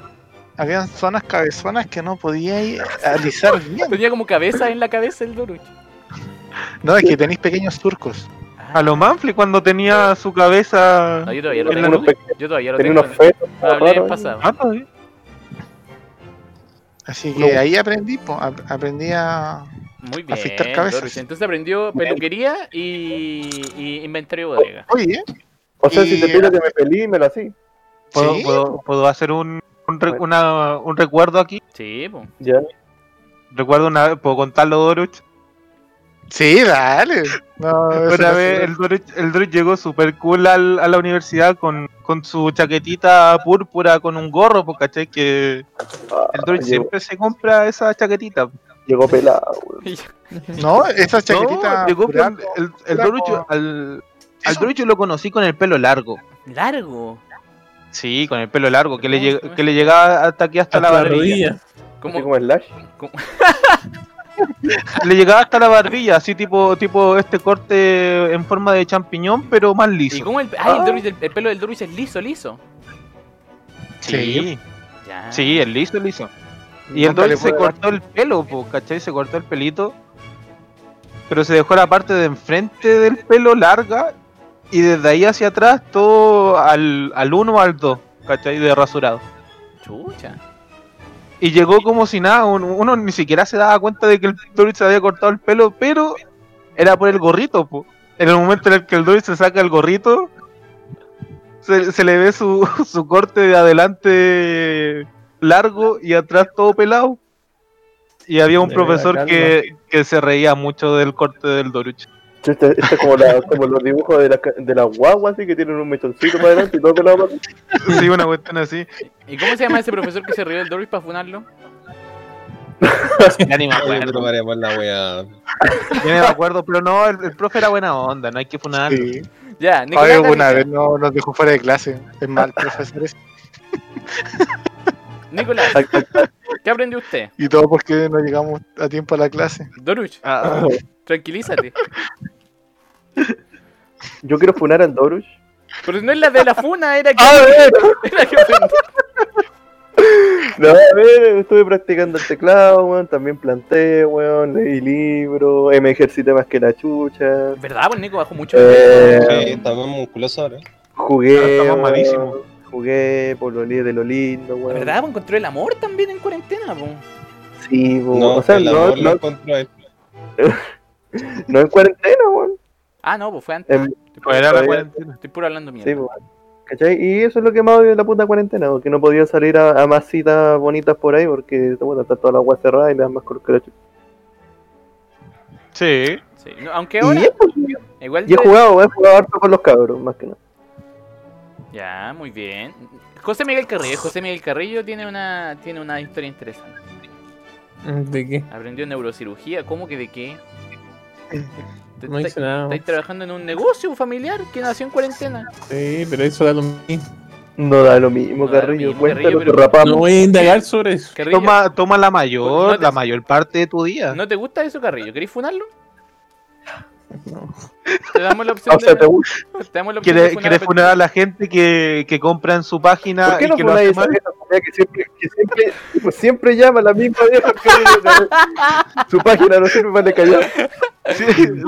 habían zonas cabezonas que no podía alisar bien. Tenía como cabeza en la cabeza el Doruch. No, es que tenéis pequeños surcos. Ah, A lo Manfly cuando tenía su cabeza. No, yo todavía lo tengo. Yo todavía lo Tenía tengo. unos fetos. Hablé en pasado. Ah, todavía. Así que ahí aprendí, po, ap- aprendí a... Muy bien. Cabezas. Entonces aprendió peluquería y, y inventario de bodega. Oye, O sea, si te pido que me pelí, me lo así. ¿Puedo, Sí. puedo, puedo hacer un, un, re- Bueno. una- un recuerdo aquí? Sí, po. Ya. Recuerdo una vez, ¿puedo contarlo, Doruch? Sí, dale. No, Una vez el Doruch, el Doruch llegó super cool al- a la universidad con, con su chaquetita púrpura con un gorro, pues, ¿cachai? Que Ah, el Doruch llegó, siempre se compra esa chaquetita. llegó pelado. No, esa chaquetita... No, llegó el, el al, al Eso. Doruch lo conocí con el pelo largo. Largo. Sí, con el pelo largo, que le, ¿Cómo? lleg- que le llegaba hasta aquí, hasta, Hasta la la barbilla. rodilla. ¿Cómo? como Slash. Le llegaba hasta la barbilla, así tipo tipo este corte en forma de champiñón, pero más ¿Y liso. cómo el, ay, el, Doruch- el, el pelo del Doruch es liso, liso? Sí, Ya. sí, el liso, el liso. Y Doruch se cortó el pelo, po, ¿cachai? Se cortó el pelito. Pero se dejó la parte de enfrente del pelo larga y desde ahí hacia atrás todo al, al 1 o al 2, ¿cachai? De rasurado. Chucha. Y llegó como si nada, un- uno ni siquiera se daba cuenta de que el Doris se había cortado el pelo, pero era por el gorrito, po. En el momento en el que el Doris se saca el gorrito, se, se le ve su, su corte de adelante largo y atrás todo pelado. Y había un profesor que, que se reía mucho del corte del Doruch. Este, este es como, la, como los dibujos de la, de las guaguas, así que tienen un mechoncito para adelante y todo pelado para. Sí, una cuestión así. ¿Y cómo se llama ese profesor que se rió del Doruch para funarlo? Ya ni me acuerdo. La me acuerdo, pero no, el, el profe era buena onda, no hay que funarlo. Sí. Ya, Nicolás. Una vez no, nos dejó fuera de clase. Es mal, profesores. Nicolás, ¿qué aprendió usted? Y todo porque no llegamos a tiempo a la clase. Doruch, Ah, tranquilízate. Yo quiero funar al Doruch. Pero no es la de la funa, era que. A ver, Era que no, a ver, estuve practicando el teclado, weón. También planté, weón. Leí libros. Me ejercité más que la chucha. ¿Verdad? Pues Nico bajó mucho. Eh, Sí, estamos musculosos ahora. Jugué. Estamos weón. malísimos. jugué, pololeé de lo lindo, weón. verdad, pues encontró el amor también en cuarentena, pues. Sí, po. No, o sea, el no, amor lo no, encontró él. no en cuarentena, weón. Ah, no, pues fue antes. Puro, Fuera la todavía- cuarentena. estoy puro hablando mierda. Sí, po. ¿Cachai? Y eso es lo que más odio de la puta cuarentena, porque no podía salir a, a más citas bonitas por ahí, porque bueno, está toda la agua cerrada y le dan más color que la chucha. Sí. Sí, no, aunque Y, ahora, eso, igual. y he jugado, he jugado harto con los cabros, más que nada. Ya, muy bien. José Miguel Carrillo. José Miguel Carrillo tiene una, tiene una historia interesante. ¿De qué? Aprendió neurocirugía. ¿Cómo que de qué? Te- No hice nada. ¿Estáis trabajando en un negocio familiar que nació en cuarentena? Sí, pero eso da lo mismo. No da lo mismo, No da lo Carrillo. mismo, Cuéntalo, Carrillo, rapamos. No voy a indagar sobre eso. Carrillo, Toma, toma la mayor, No te- la mayor parte de tu día. ¿no te gusta eso, Carrillo? ¿Querés funarlo? Te damos la opción O sea, de, te te damos la opción de ¿Quieres, funar quieres a funar a la gente que, que compra en su página ¿Por qué y no que lo hace mal? que siempre, que siempre, pues siempre llama a la misma vieja que Su página no sirve para callar. Sí,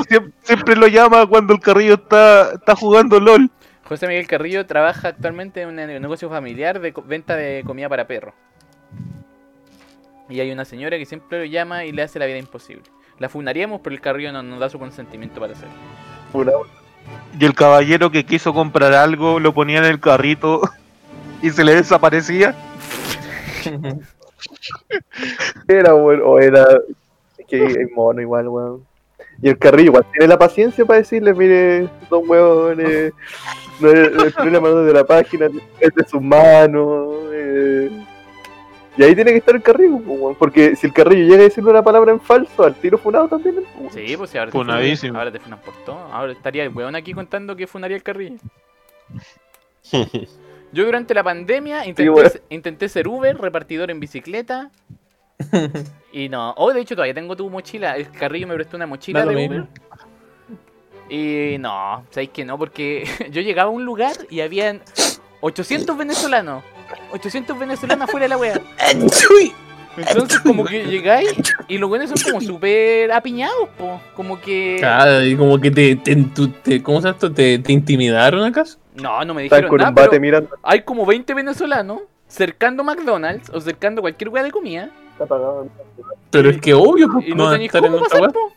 siempre, siempre lo llama cuando el carrillo está, está jugando LOL. José Miguel Carrillo trabaja actualmente en un ne- negocio familiar de venta de comida para perros. Y hay una señora que siempre lo llama y le hace la vida imposible. La funaríamos, pero el Carrillo no nos da su consentimiento para hacerlo. Y el caballero que quiso comprar algo lo ponía en el carrito y se le desaparecía. Era bueno, o era. Es que es mono igual, weón. Y el carrillo igual tiene la paciencia para decirle, mire, don huevones, no es el problema de la página, es de sus manos. eh. Y ahí tiene que estar el carrillo, pues, porque si el carrillo llega a decirle una palabra en falso, al tiro funado también. pues, weón. Sí, pues si ahora te Funadísimo. funan, ahora te funan por todo. Ahora estaría el weón aquí contando que funaría el Carrillo. Yo durante la pandemia intenté, intenté ser Uber, repartidor en bicicleta. y no. Oh, de hecho todavía tengo tu mochila. El Carrillo me prestó una mochila de mismo. Uber. Y no, sabéis que no, porque yo llegaba a un lugar y habían 800 venezolanos. 800 venezolanos fuera de la wea. Entonces como que llegáis y los buenos son como súper apiñados, po. Como que... Y como que te, te, te- ¿cómo se esto? ¿Te, te intimidaron acaso? No, no me dijeron con nada, un bate pero hay como 20 venezolanos cercando McDonald's o cercando cualquier wea de comida. Está apagado. Pero es que obvio, pues, Y no no tenéis cómo pasar, po.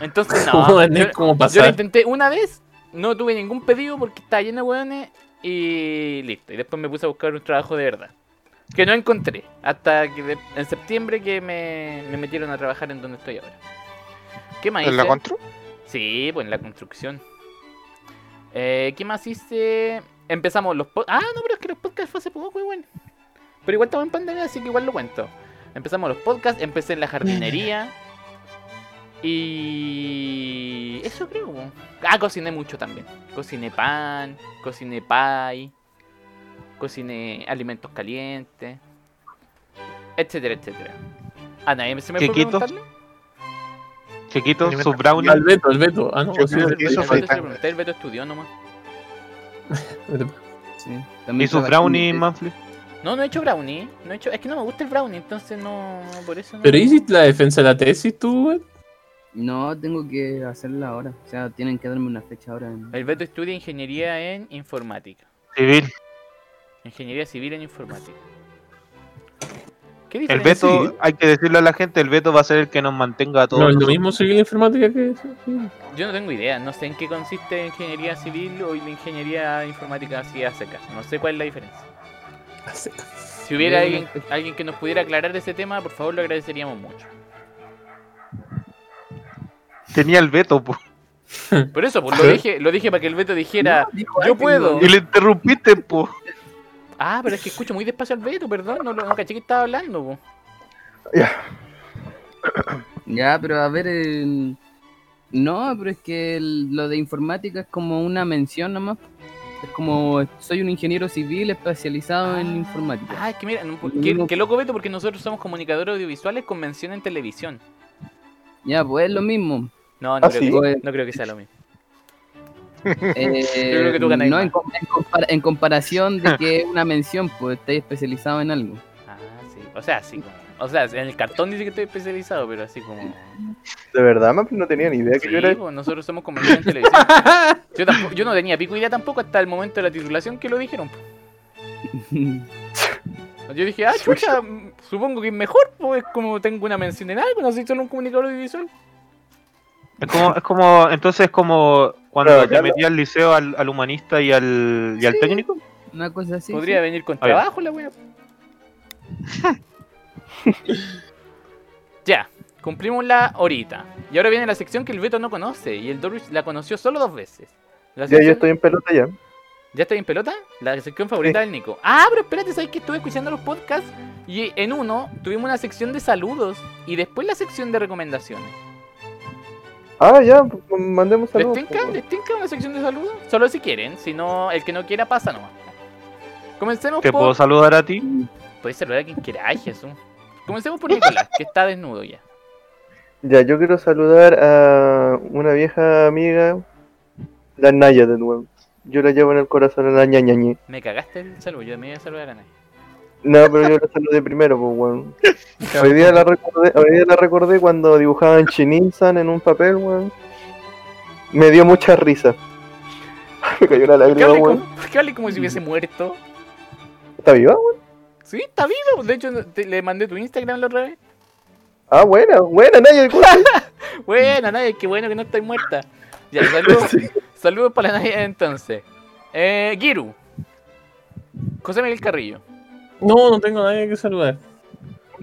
Entonces, ¿Cómo no. tener Yo, cómo yo lo pasar? intenté una vez, no tuve ningún pedido porque estaba lleno de weones y listo. Y después me puse a buscar un trabajo de verdad. Que no encontré. Hasta que de- en septiembre que me, me metieron a trabajar en donde estoy ahora. ¿Qué más ¿En la contro? Sí, pues en la construcción. Eh, ¿Qué más hice? Empezamos los podcasts. Ah, no, pero es que los podcasts fue hace poco, igual. Pero igual estamos en pandemia, así que igual lo cuento. Empezamos los podcasts, empecé en la jardinería. Y. Eso creo. Ah, cociné mucho también. Cociné pan, cociné pie, cociné alimentos calientes, etcétera, etcétera. Ah, nadie se me fue Quequito. preguntarle. Chiquito, su brownie. Al Beto, al Beto. Ah, no, sí, El Beto pregunté, el Beto estudió nomás. Sí. ¿Y También su trabajé brownie, Manfly? No, no he hecho brownie. No he hecho... Es que no me gusta el brownie, entonces no. Por eso no. Pero hiciste la defensa de la tesis tú, güey. No, tengo que hacerla ahora. O sea, tienen que darme una fecha ahora. en- El Beto estudia ingeniería en informática. Civil. Ingeniería civil en informática. ¿Qué El? Beto, hay que decirle a la gente, el Beto va a ser el que nos mantenga a todos. No, es lo mismo seguir la informática que eso. Yo no tengo idea. No sé en qué consiste ingeniería civil o la ingeniería informática así a secas. No sé cuál es la diferencia. Si hubiera alguien, que nos pudiera aclarar ese tema, por favor lo agradeceríamos mucho. Tenía el Beto, po. Por eso, pues lo dije, lo dije para que el Beto dijera, No, yo puedo. Y le interrumpiste, po. Ah, pero es que escucho muy despacio al Beto, perdón, no, lo- no caché que estaba hablando. po. Ya, pero a ver. el- No, pero es que el- lo de informática es como una mención nomás. Es como soy un ingeniero civil especializado en informática. Ah, es que mira, no, Lo qué, mismo- qué loco Beto, porque nosotros somos comunicadores audiovisuales con mención en televisión. Ya, pues es lo mismo. No, no, ¿Ah, creo, sí? que, no creo que sea lo mismo. Eh, creo que tú ganas no, más. en, com- en compara- en comparación de que es una mención, pues estáis especializado en algo. Ah, sí. O sea, así como. O sea, en el cartón dice que estoy especializado, pero así como. De verdad, no tenía ni idea que Sí, yo era. pues, nosotros somos comerciales en televisión. Yo, tampoco- yo no tenía pico idea tampoco hasta el momento de la titulación que lo dijeron. po. Yo dije, ah, chucha, supongo que es mejor, pues como tengo una mención en algo, no soy solo un comunicador audiovisual. Es como, es como, entonces es como cuando Claro, te claro. metí al liceo al, al humanista y al, y al Sí. técnico. Una cosa así. Podría sí. venir con Ah, ya. trabajo la wea. ya, cumplimos la horita. Y ahora viene la sección que el Beto no conoce. Y el Doris la conoció solo dos veces. La Ya yo estoy en pelota ya. ¿Ya está en pelota? La sección favorita del Nico. Ah, pero espérate, ¿sabes que estuve escuchando los podcasts? Y en uno tuvimos una sección de saludos y después la sección de recomendaciones. Ah, ya, pues, mandemos ¿Les saludos. tinca? pues, ¿Les tinca una sección de saludos? Solo si quieren, si no, el que no quiera pasa nomás. Comencemos ¿Te por... puedo saludar a ti? Puedes saludar a quien quiera, ay Jesús. Comencemos por Nicolás, que está desnudo ya. Ya, yo quiero saludar a una vieja amiga, la Naya de nuevo. Yo la llevo en el corazón a la ñañañe. Me cagaste el saludo, yo me iba a saludar a nadie. No, pero yo la saludé primero, pues weón. Hoy día la recordé, hoy día la recordé cuando dibujaban Chininsan en un papel, weón. Me dio mucha risa. Me cayó una ¿Por qué lágrima, weón. como, por qué hablé como si hubiese muerto? ¿Está viva, weón? Sí, está vivo. De hecho, te- le mandé tu Instagram la otra vez. Ah, buena, buena, Naya, disculpe. Buena, nadie, qué bueno que no estoy muerta. Ya, saludos. Saludos para nadie entonces. Eh, Giru. José Miguel Carrillo. No, no tengo nadie que saludar.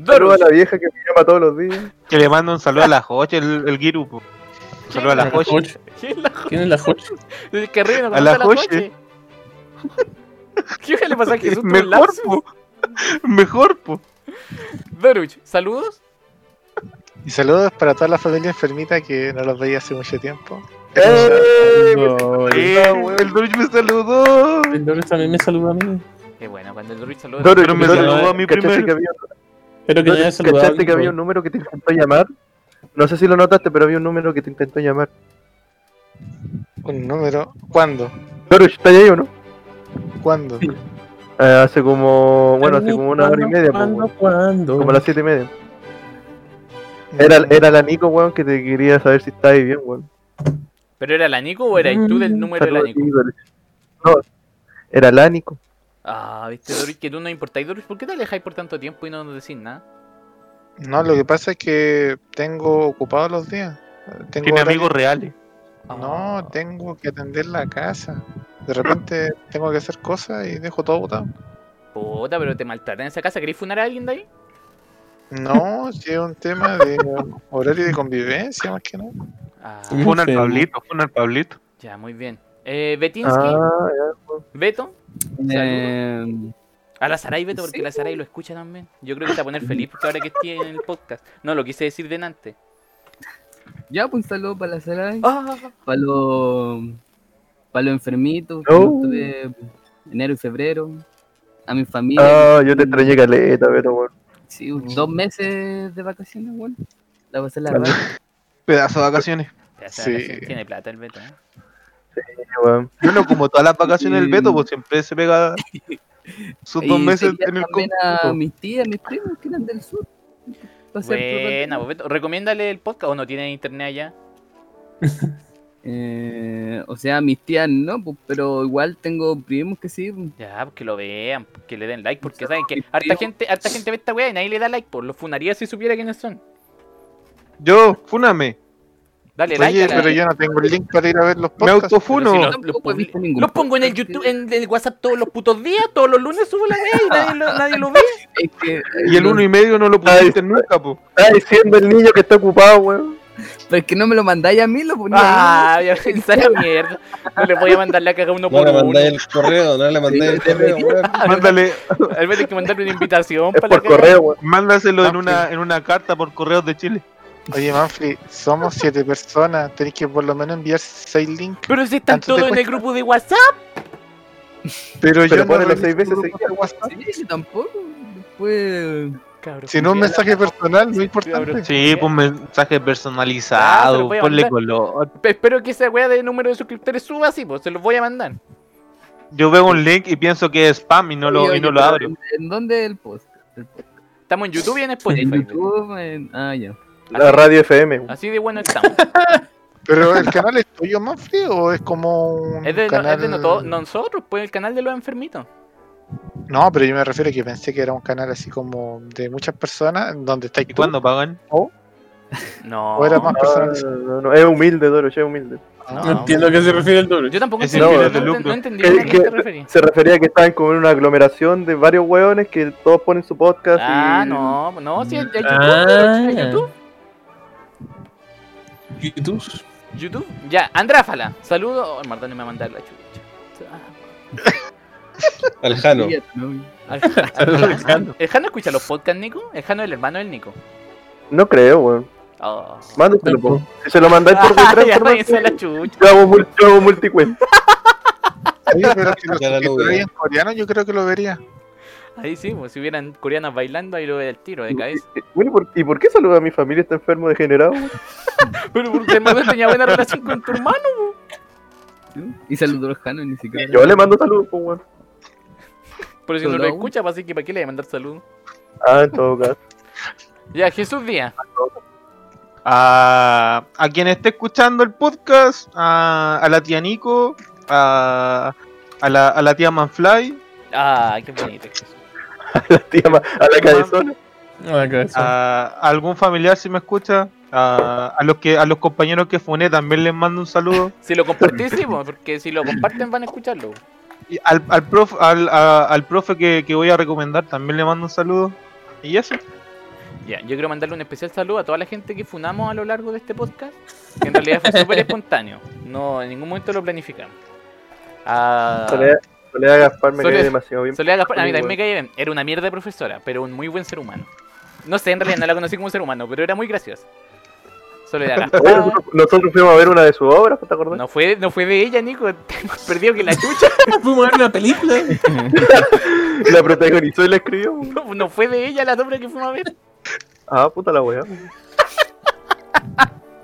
Saluda a la vieja que me llama todos los días. Que le mando un saludo a la Joche, el, el Giru. po. Un saludo a la La Joche. ¿Quién es la Jo- ¿Quién es la Joche? el Carrillo no A la a Joche. ¿Qué le pasa a Jesús? Mejor, po. Mejor, po. Doruch, saludos. Y saludos para toda la familia enfermita que no los veía hace mucho tiempo. ¡Eh! No, el, Eh, el Doris me saludó. el Doris también me saluda a mí. Qué bueno, cuando el Doruch saluda. Doris, Pero me Doris, saludó a mí ¿cachaste primero. que había- Espero que no haya saludado. ¿Cachaste que había un número que te intentó llamar? No sé si lo notaste, pero había un número que te intentó llamar. Un número. ¿Cuándo? Doris, ¿está ahí o no? ¿Cuándo? Eh, hace como, bueno, hace como una hora y media, ¿Cuándo? ¿Cuándo? como a las siete y media. Era, era la Nico, weón, que te quería saber si estabas bien, weón. ¿Pero era la Nico o eras tú del número de la Nico? Doris. No, era la Nico. Ah, viste, Doruch, que tú no importáis, Doruch. ¿Por qué te alejáis por tanto tiempo y no nos decís nada? No, lo que pasa es que tengo ocupados los días. Tengo Tiene amigos reales. No, tengo que atender la casa. De repente tengo que hacer cosas y dejo todo botado. Puta, pero te maltratan en esa casa. ¿Queréis funar a alguien de ahí? No, si es un tema de horario de convivencia más que nada. Ah, Fue al. Pablito, fue al Pablito. ya, muy bien. Eh, Betinsky, Ah, ya. Beto. Eh, A la Saray, Beto, porque Sí. la Saray lo escucha también. Yo creo que va a poner feliz porque ahora que estoy en el podcast. No, lo quise decir delante. ya, pues un saludo para la Saray, Ah, para los, para los enfermitos, que Oh. no estuve enero y febrero, a mi familia. Ah, yo te extrañé caleta, weón. Sí, dos meses de vacaciones, bueno. La pasé la. Pedazo de vacaciones. ya Sí. sabes, Tiene plata el Beto, ¿eh? Weón. Bueno, como todas las vacaciones del. Beto, pues siempre se pega sus dos meses en el también a mis tías, mis primos que eran del sur. Buena, pues, Beto. Recomiéndale el podcast o no tiene internet allá. Eh, o sea, mis tías no, pues, pero igual tengo primos que sí. pues. Ya, pues que lo vean, pues, que le den like, porque saben que harta gente, harta gente ve esta weá y nadie le da like, pues los funaría si supiera quiénes son. Yo, fúname. Dale like. Oye, a la- pero yo no tengo el link para ir a ver los Me podcasts. autofuno. Pero si no- Los pongo en el podcast YouTube, en el WhatsApp todos los putos días, todos los lunes subo la weá y nadie lo, nadie lo ve. Es que, Y el uno y medio no lo pusiste nunca, po. Está diciendo el niño que está ocupado, weón. Pero es que no me lo mandáis a mí, lo ponía Ah, ya esa la mierda. No le voy a mandar la caga uno No por le uno. mandáis el correo, no le mandáis el correo, weón. Mándale, Al vez de que mandarle una invitación Es para por la correo, weón. mándaselo en una, en una carta por correos de Chile. Oye, Manfred, somos siete personas. Tenéis que por lo menos enviar seis links. Pero si están ¿Cuánto te todos en el grupo de WhatsApp. Pero, yo no reviso seis veces de WhatsApp. Sí, tampoco. Después. Cabrón. Si no un mensaje personal, no importante. Sí, pues mensaje Ah, pero personalizado, voy a ponle color. Espero que esa weá de número de suscriptores suba así, pues se los voy a mandar. Yo veo un link y pienso que es spam y no lo, Oye, y no oye, lo abro. ¿En, dónde el post? El? Estamos en YouTube y en Spotify. En YouTube, en- ah, ya. La radio FM. Así de bueno estamos. Pero el canal es tuyo, Manfred, o es como un Es de, no- canal... es de no to- nosotros, pues el canal de los enfermitos. No, pero yo me refiero a que pensé que era un canal así como de muchas personas, donde estáis ¿Y tú, cuándo pagan? No. o era más No, personas. no, no, no, es humilde, Doro, es humilde. no. No entiendo a qué se refiere el doble. Yo tampoco Es entendí, el no, no- no entendí Que- a qué te referías. Se refería a que estaban como en una aglomeración de varios hueones que todos ponen su podcast Ah, y... no, no, sí, hay YouTube, Ah. hay YouTube. YouTube. YouTube. Ya, Andráfala. Saludos. Oh, el Mardoni me va a mandar la chucha. Al Jano. No, Al- Jano. ¿El Jano escucha los podcasts, Nico? El Jano es el hermano del Nico. No creo, weón. Oh. Mándeselo, po. Si se lo mandáis por Ah, a la chucha. yo hago, mul- yo hago multicuenta. Oye, pero si lo en coreano, yo creo que lo vería. Ahí sí, pues si hubieran coreanas bailando, ahí lo ve el tiro de cabeza. Bueno, ¿y por, ¿y por qué saluda a mi familia? Está enfermo, degenerado. Pero porque el Mardoni tenía buena relación con tu hermano. Y saludó a los Jano, ni siquiera. Yo le mando saludos, pues, weón. Pero si no lo escucha, pues así que ¿para qué le voy a mandar saludos? Ah, en todo caso. Ya, Jesús Díaz. A, a quien esté escuchando el podcast, a, a la tía Nico, a, a, la, a la tía Manfly, Ah, qué bonito. Jesús. A la tía, a la cabezona. Ah, cabeza. a, a algún familiar si me escucha, a, a los que a los compañeros que funé también les mando un saludo. Si lo compartís, sí, pues, porque si lo comparten van a escucharlo. Y al, al, prof, al, a- al profe que, que voy a recomendar también le mando un saludo. Y eso. Ya, yo quiero mandarle un especial saludo a toda la gente que funamos a lo largo de este podcast, que en realidad fue súper espontáneo. No, en ningún momento lo planificamos. A Soledad, Gaspar me Soledad- cae demasiado bien. Soledad Gaspar, a mí también me caía bien. Era una mierda de profesora, pero un muy buen ser humano. No sé, en realidad no la conocí como ser humano, pero era muy graciosa. Soledad Gaspar. nosotros, nosotros fuimos a ver una de sus obras, ¿te acordás? No fue, no fue de ella, Nico. Tengo perdido que la chucha. Fuimos a ver una película. La protagonizó y la escribió. No, no fue de ella la obra que fuimos a ver. Ah, puta la weá.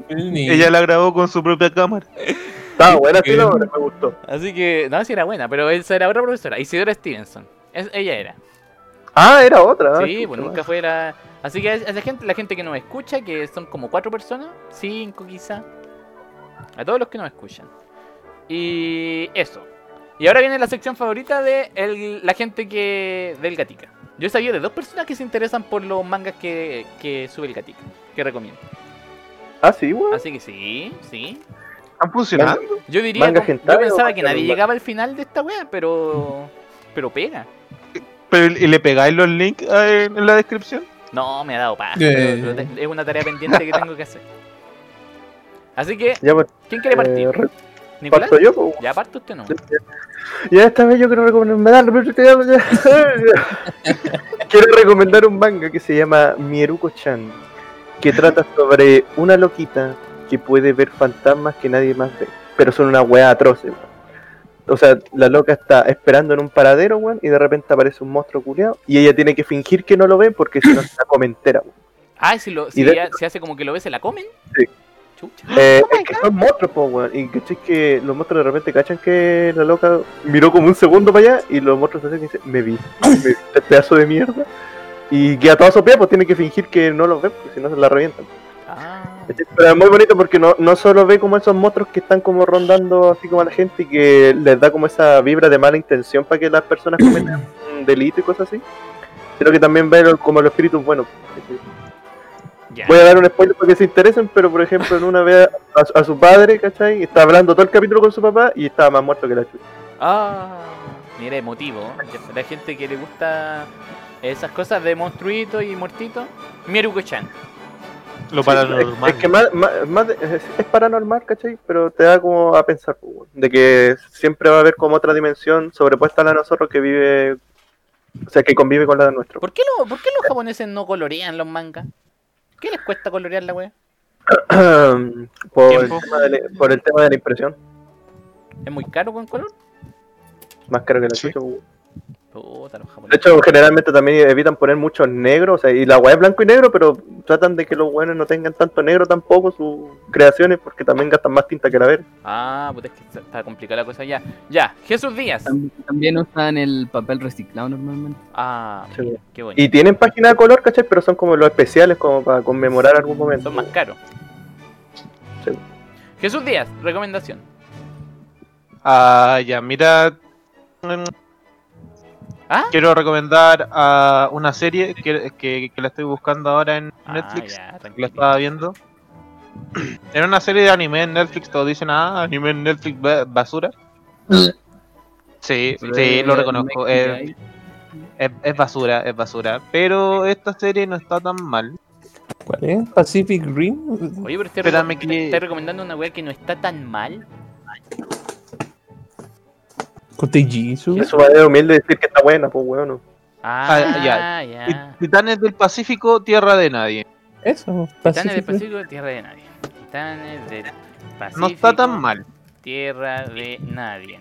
Ella la grabó con su propia cámara. Estaba buena sí la obra, me gustó. Así que, no, sí era buena, pero esa era otra profesora. Isidora Stevenson. Es, ella era. Ah, era otra. ah, Sí, pues nunca fue la. Así que a esa gente, la gente que nos escucha, que son como cuatro personas, cinco quizá. A todos los que nos escuchan. Y eso. Y ahora viene la sección favorita de el- la gente que del Gatica. Yo sabía de dos personas que se interesan por los mangas que, que sube el Gatica, que recomiendo. Ah, sí, weón. Así que sí, sí. ¿Han funcionado? Yo diría, ¿Manga como- hentai yo pensaba que nadie llegaba al final de esta wea, pero pero pega. Pero, ¿Y le pegáis los links eh, en la descripción? No, me ha dado paja. Pero- pero te- es una tarea pendiente que tengo que hacer. Así que, Ya, pues, ¿quién quiere partir? eh, re- ¿Nicolás? parto yo, pues. Ya parto usted no. Ya esta vez yo quiero recomendar. quiero recomendar un manga que se llama Mieruko-chan, que trata sobre una loquita que puede ver fantasmas que nadie más ve, pero son una weá atroces. weón. O sea, la loca está esperando en un paradero, weón, y de repente aparece un monstruo culiado y ella tiene que fingir que no lo ve porque si no se la come entera, weón. Ah, si, lo, si de- ella se hace como que lo ve, se la comen. Sí. Chucha. Eh, es que son monstruos, po, weón. Y ¿cachai? que los monstruos de repente cachan que la loca miró como un segundo para allá y los monstruos se acercan y dicen, me vi, me vi este pedazo de mierda. Y queda todo sopeado, pues tiene que fingir que no los ve, porque si no se la revientan. Ah. Pero es muy bonito porque no, no solo ve como esos monstruos que están como rondando así como a la gente y que les da como esa vibra de mala intención para que las personas cometan un delito y cosas así, sino que también ve como los espíritus buenos. Voy a dar un spoiler para que se interesen, pero por ejemplo, en una vez a, su- a su padre, ¿cachai? Está hablando todo el capítulo con su papá y estaba más muerto que la chucha. Ah, mira, emotivo. La gente que le gusta esas cosas de monstruitos y muertitos. Mieruko-chan. Lo Sí, paranormal. Es, es que más, más, más de- es, es paranormal, ¿cachai? Pero te da como a pensar, de que siempre va a haber como otra dimensión sobrepuesta a la de nosotros que vive, o sea, que convive con la de nuestro. ¿Por qué, lo, ¿Por qué los japoneses no colorean los mangas? ¿Qué les cuesta colorear la wea? por, el tema de la, por el tema de la impresión, ¿Es muy caro con color? más caro que la Sí. chucha. Puta, los De hecho, generalmente también evitan poner muchos negros, o sea, y la weá es blanco y negro, pero tratan de que los buenos no tengan tanto negro tampoco sus creaciones, porque también gastan más tinta que la verde. Ah, puta, es que está- está complicada la cosa ya. Ya, Jesús Díaz. Tam- También usan el papel reciclado normalmente. Ah, Sí. qué bonito. Y tienen página de color, ¿cachai? Pero son como los especiales, como para conmemorar algún momento. Son más caros. Sí. Jesús Díaz, recomendación. Ah, ya, mira. ¿Ah? Quiero recomendar a una serie que, que, que la estoy buscando ahora en Ah, Netflix. ya, tranquilo. la estaba viendo. Era una serie de anime en Netflix, todos dicen, ah, anime en Netflix ba- basura. Sí, sí, lo reconozco. Es, basura, es basura. Pero esta serie no está tan mal. ¿Cuál es? Pacific Rim. Oye, pero que- estoy recomendando una weá que no está tan mal. Kotejisu. Es su manera humilde de decir que está buena, pues weón. no. Ah, Ah, ya. ya. Titanes del Pacífico, Tierra de Nadie. Eso, Titanes del. Pacífico, tierra de nadie. Titanes del Pacífico. No está tan mal. Tierra de nadie.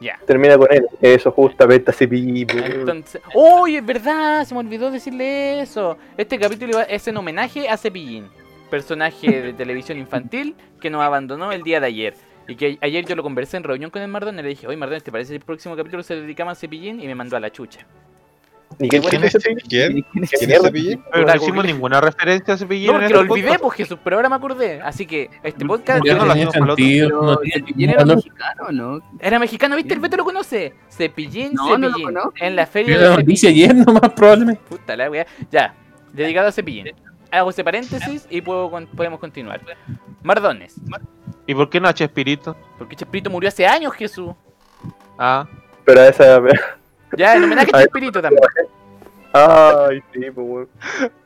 Ya. Termina con él. Eso, justamente así. Entonces. ¡Uy, es verdad! Se me olvidó decirle eso. Este capítulo iba- es en homenaje a Cepillín, personaje de televisión infantil que nos abandonó el día de ayer. Y que ayer yo lo conversé en reunión con el Mardón y le dije, oye Mardón, ¿te parece que el próximo capítulo se dedicamos a Cepillín? Y me mandó a la chucha. ¿Y qué ¿Quién es ese ¿Quién? ¿Quién ¿Quién es? Cepillín? Pero no hicimos ninguna referencia a Cepillín. No, porque este lo olvidé, podcast. pues Jesús, pero ahora me acordé. Así que este podcast Yo no el otro. sentido, Pero no tiene Cepillín era mexicano, ¿no? era mexicano, ¿viste? El Beto lo conoce. Cepillín, No, no lo Cepillín. en la feria Yo noticia Cepillín. ayer nomás, probablemente. Puta la wea. Ya, dedicado a Cepillín. Hago ese paréntesis y puedo, podemos continuar. Mardones. ¿Y por qué no a Chespirito? Porque Chespirito murió hace años, Jesús. Ah, Pero a esa. Ya, en homenaje a Ay. Chespirito también. Ay, sí, pues weón.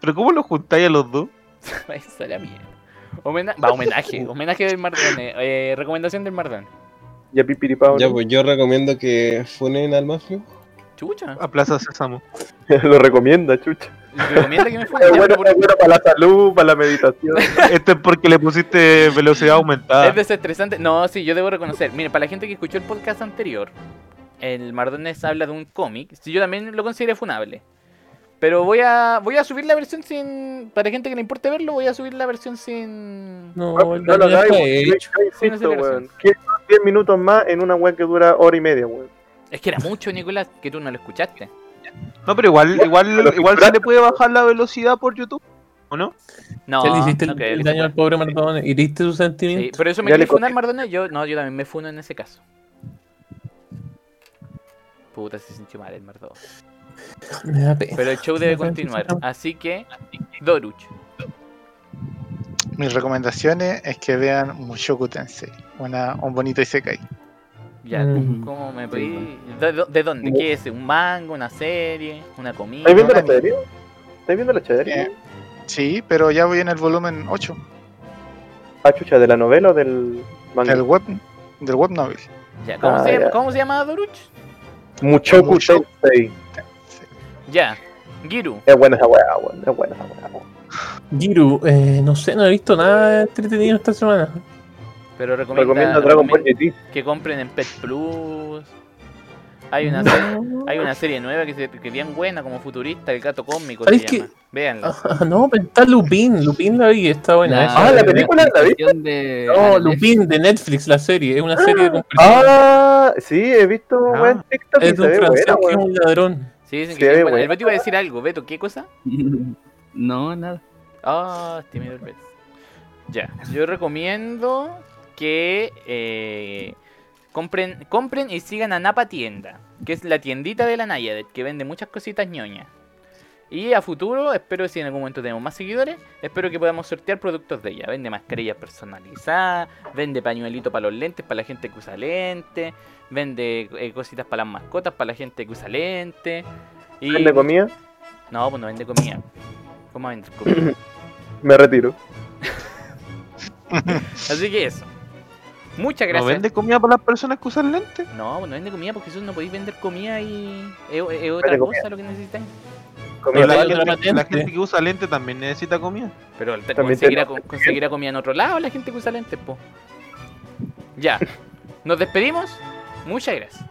¿pero cómo lo juntáis a los dos? Esa es la mierda. Homena- Va, homenaje. Homenaje del Mardone. Eh, recomendación del Mardón. Ya pipiripao. Ya, ¿no? pues yo recomiendo que funen al mafio. Chucha. A Plaza Sésamo. Lo recomienda, chucha. Recomienda que me fuera. Bueno, pero por- es bueno para la salud, para la meditación. Esto es porque le pusiste velocidad aumentada. Es desestresante. No, sí, yo debo reconocer. Mire, para la gente que escuchó el podcast anterior, el Mardones habla de un cómic. Sí, yo también lo consideré funable. Pero voy a voy a subir la versión sin. Para gente que le importe verlo, voy a subir la versión sin. No, el No lo no. Quiero 10 minutos más en una weá que dura hora y media, weón. Es que era mucho, Nicolás, que tú no lo escuchaste. No, pero igual, igual, igual se le puede bajar la velocidad por YouTube. ¿O no? No, Ya le hiciste no el, creo el que daño al pobre Mardone. ¿Hiriste su pueda. Sí, sentimiento? pero eso me quiere funar, cogí. Mardones. Yo, no, yo también me funo en ese caso. Puta, se sintió mal el Mardones. Me da pena. Pero el show debe continuar. Así que, Doruch. Mis recomendaciones es que vean Mushoku Tensei, una, un bonito Isekai. Ya, Mm. ¿cómo me pedí? ¿De, de- de dónde? ¿Qué es? ¿Un manga? ¿Una serie? ¿Una comida? ¿Estáis viendo la serie? ¿Estáis viendo la serie? Eh, Sí, pero ya voy en el volumen 8 Ah, chucha, ¿de la novela o del manga? del web, del web novel. Ya, ¿cómo, Ah, se, ya. ¿Cómo se llama Doruch? Muchoku Mushoku. Tensei. Ya, Giru. Es buena esa weá. Es buena esa weá. Giru, eh, no sé, no he visto nada entretenido esta semana. Pero recomienda, Recomiendo Dragon Ball recomienda GT. que compren en Pet Plus. Hay una, serie, hay una serie nueva que, se, que es bien buena, como futurista, El Gato Cósmico se ¿Sabes qué? llama. Véanla. Ah, no, pero está Lupin. Lupin la vi, está buena. Ah, la película, ¿la adaptación de No. Lupin de Netflix, la serie. Es una serie con Ah, sí, he visto Ah. weón TikTok Es de un francés buena, que es un ladrón. Sí, dicen que buena. El. Beto iba a decir algo. Beto, ¿qué cosa? No, nada. Ah, tímido el Beto. Ya, yo recomiendo que eh, compren, compren y sigan a Napa Tienda, que es la tiendita de la Nayadet, que vende muchas cositas ñoñas. Y a futuro, espero si en algún momento tenemos más seguidores, espero que podamos sortear productos de ella. Vende mascarillas personalizadas, vende pañuelitos para los lentes, para la gente que usa lentes, vende eh, cositas para las mascotas, para la gente que usa lentes. Y... ¿Vende comida? No, pues no vende comida. ¿Cómo vender comida? Me retiro. Así que eso. Muchas ¿No gracias. vende comida para las personas que usan lentes? No, pues no vende comida porque eso no podéis vender comida y es, es otra cosa comida. lo que Pero la, gente, la patente. gente que usa lentes también necesita comida. Pero conseguirá, conseguirá comida en otro lado la gente que usa lentes, po. Ya. Nos despedimos. Muchas gracias.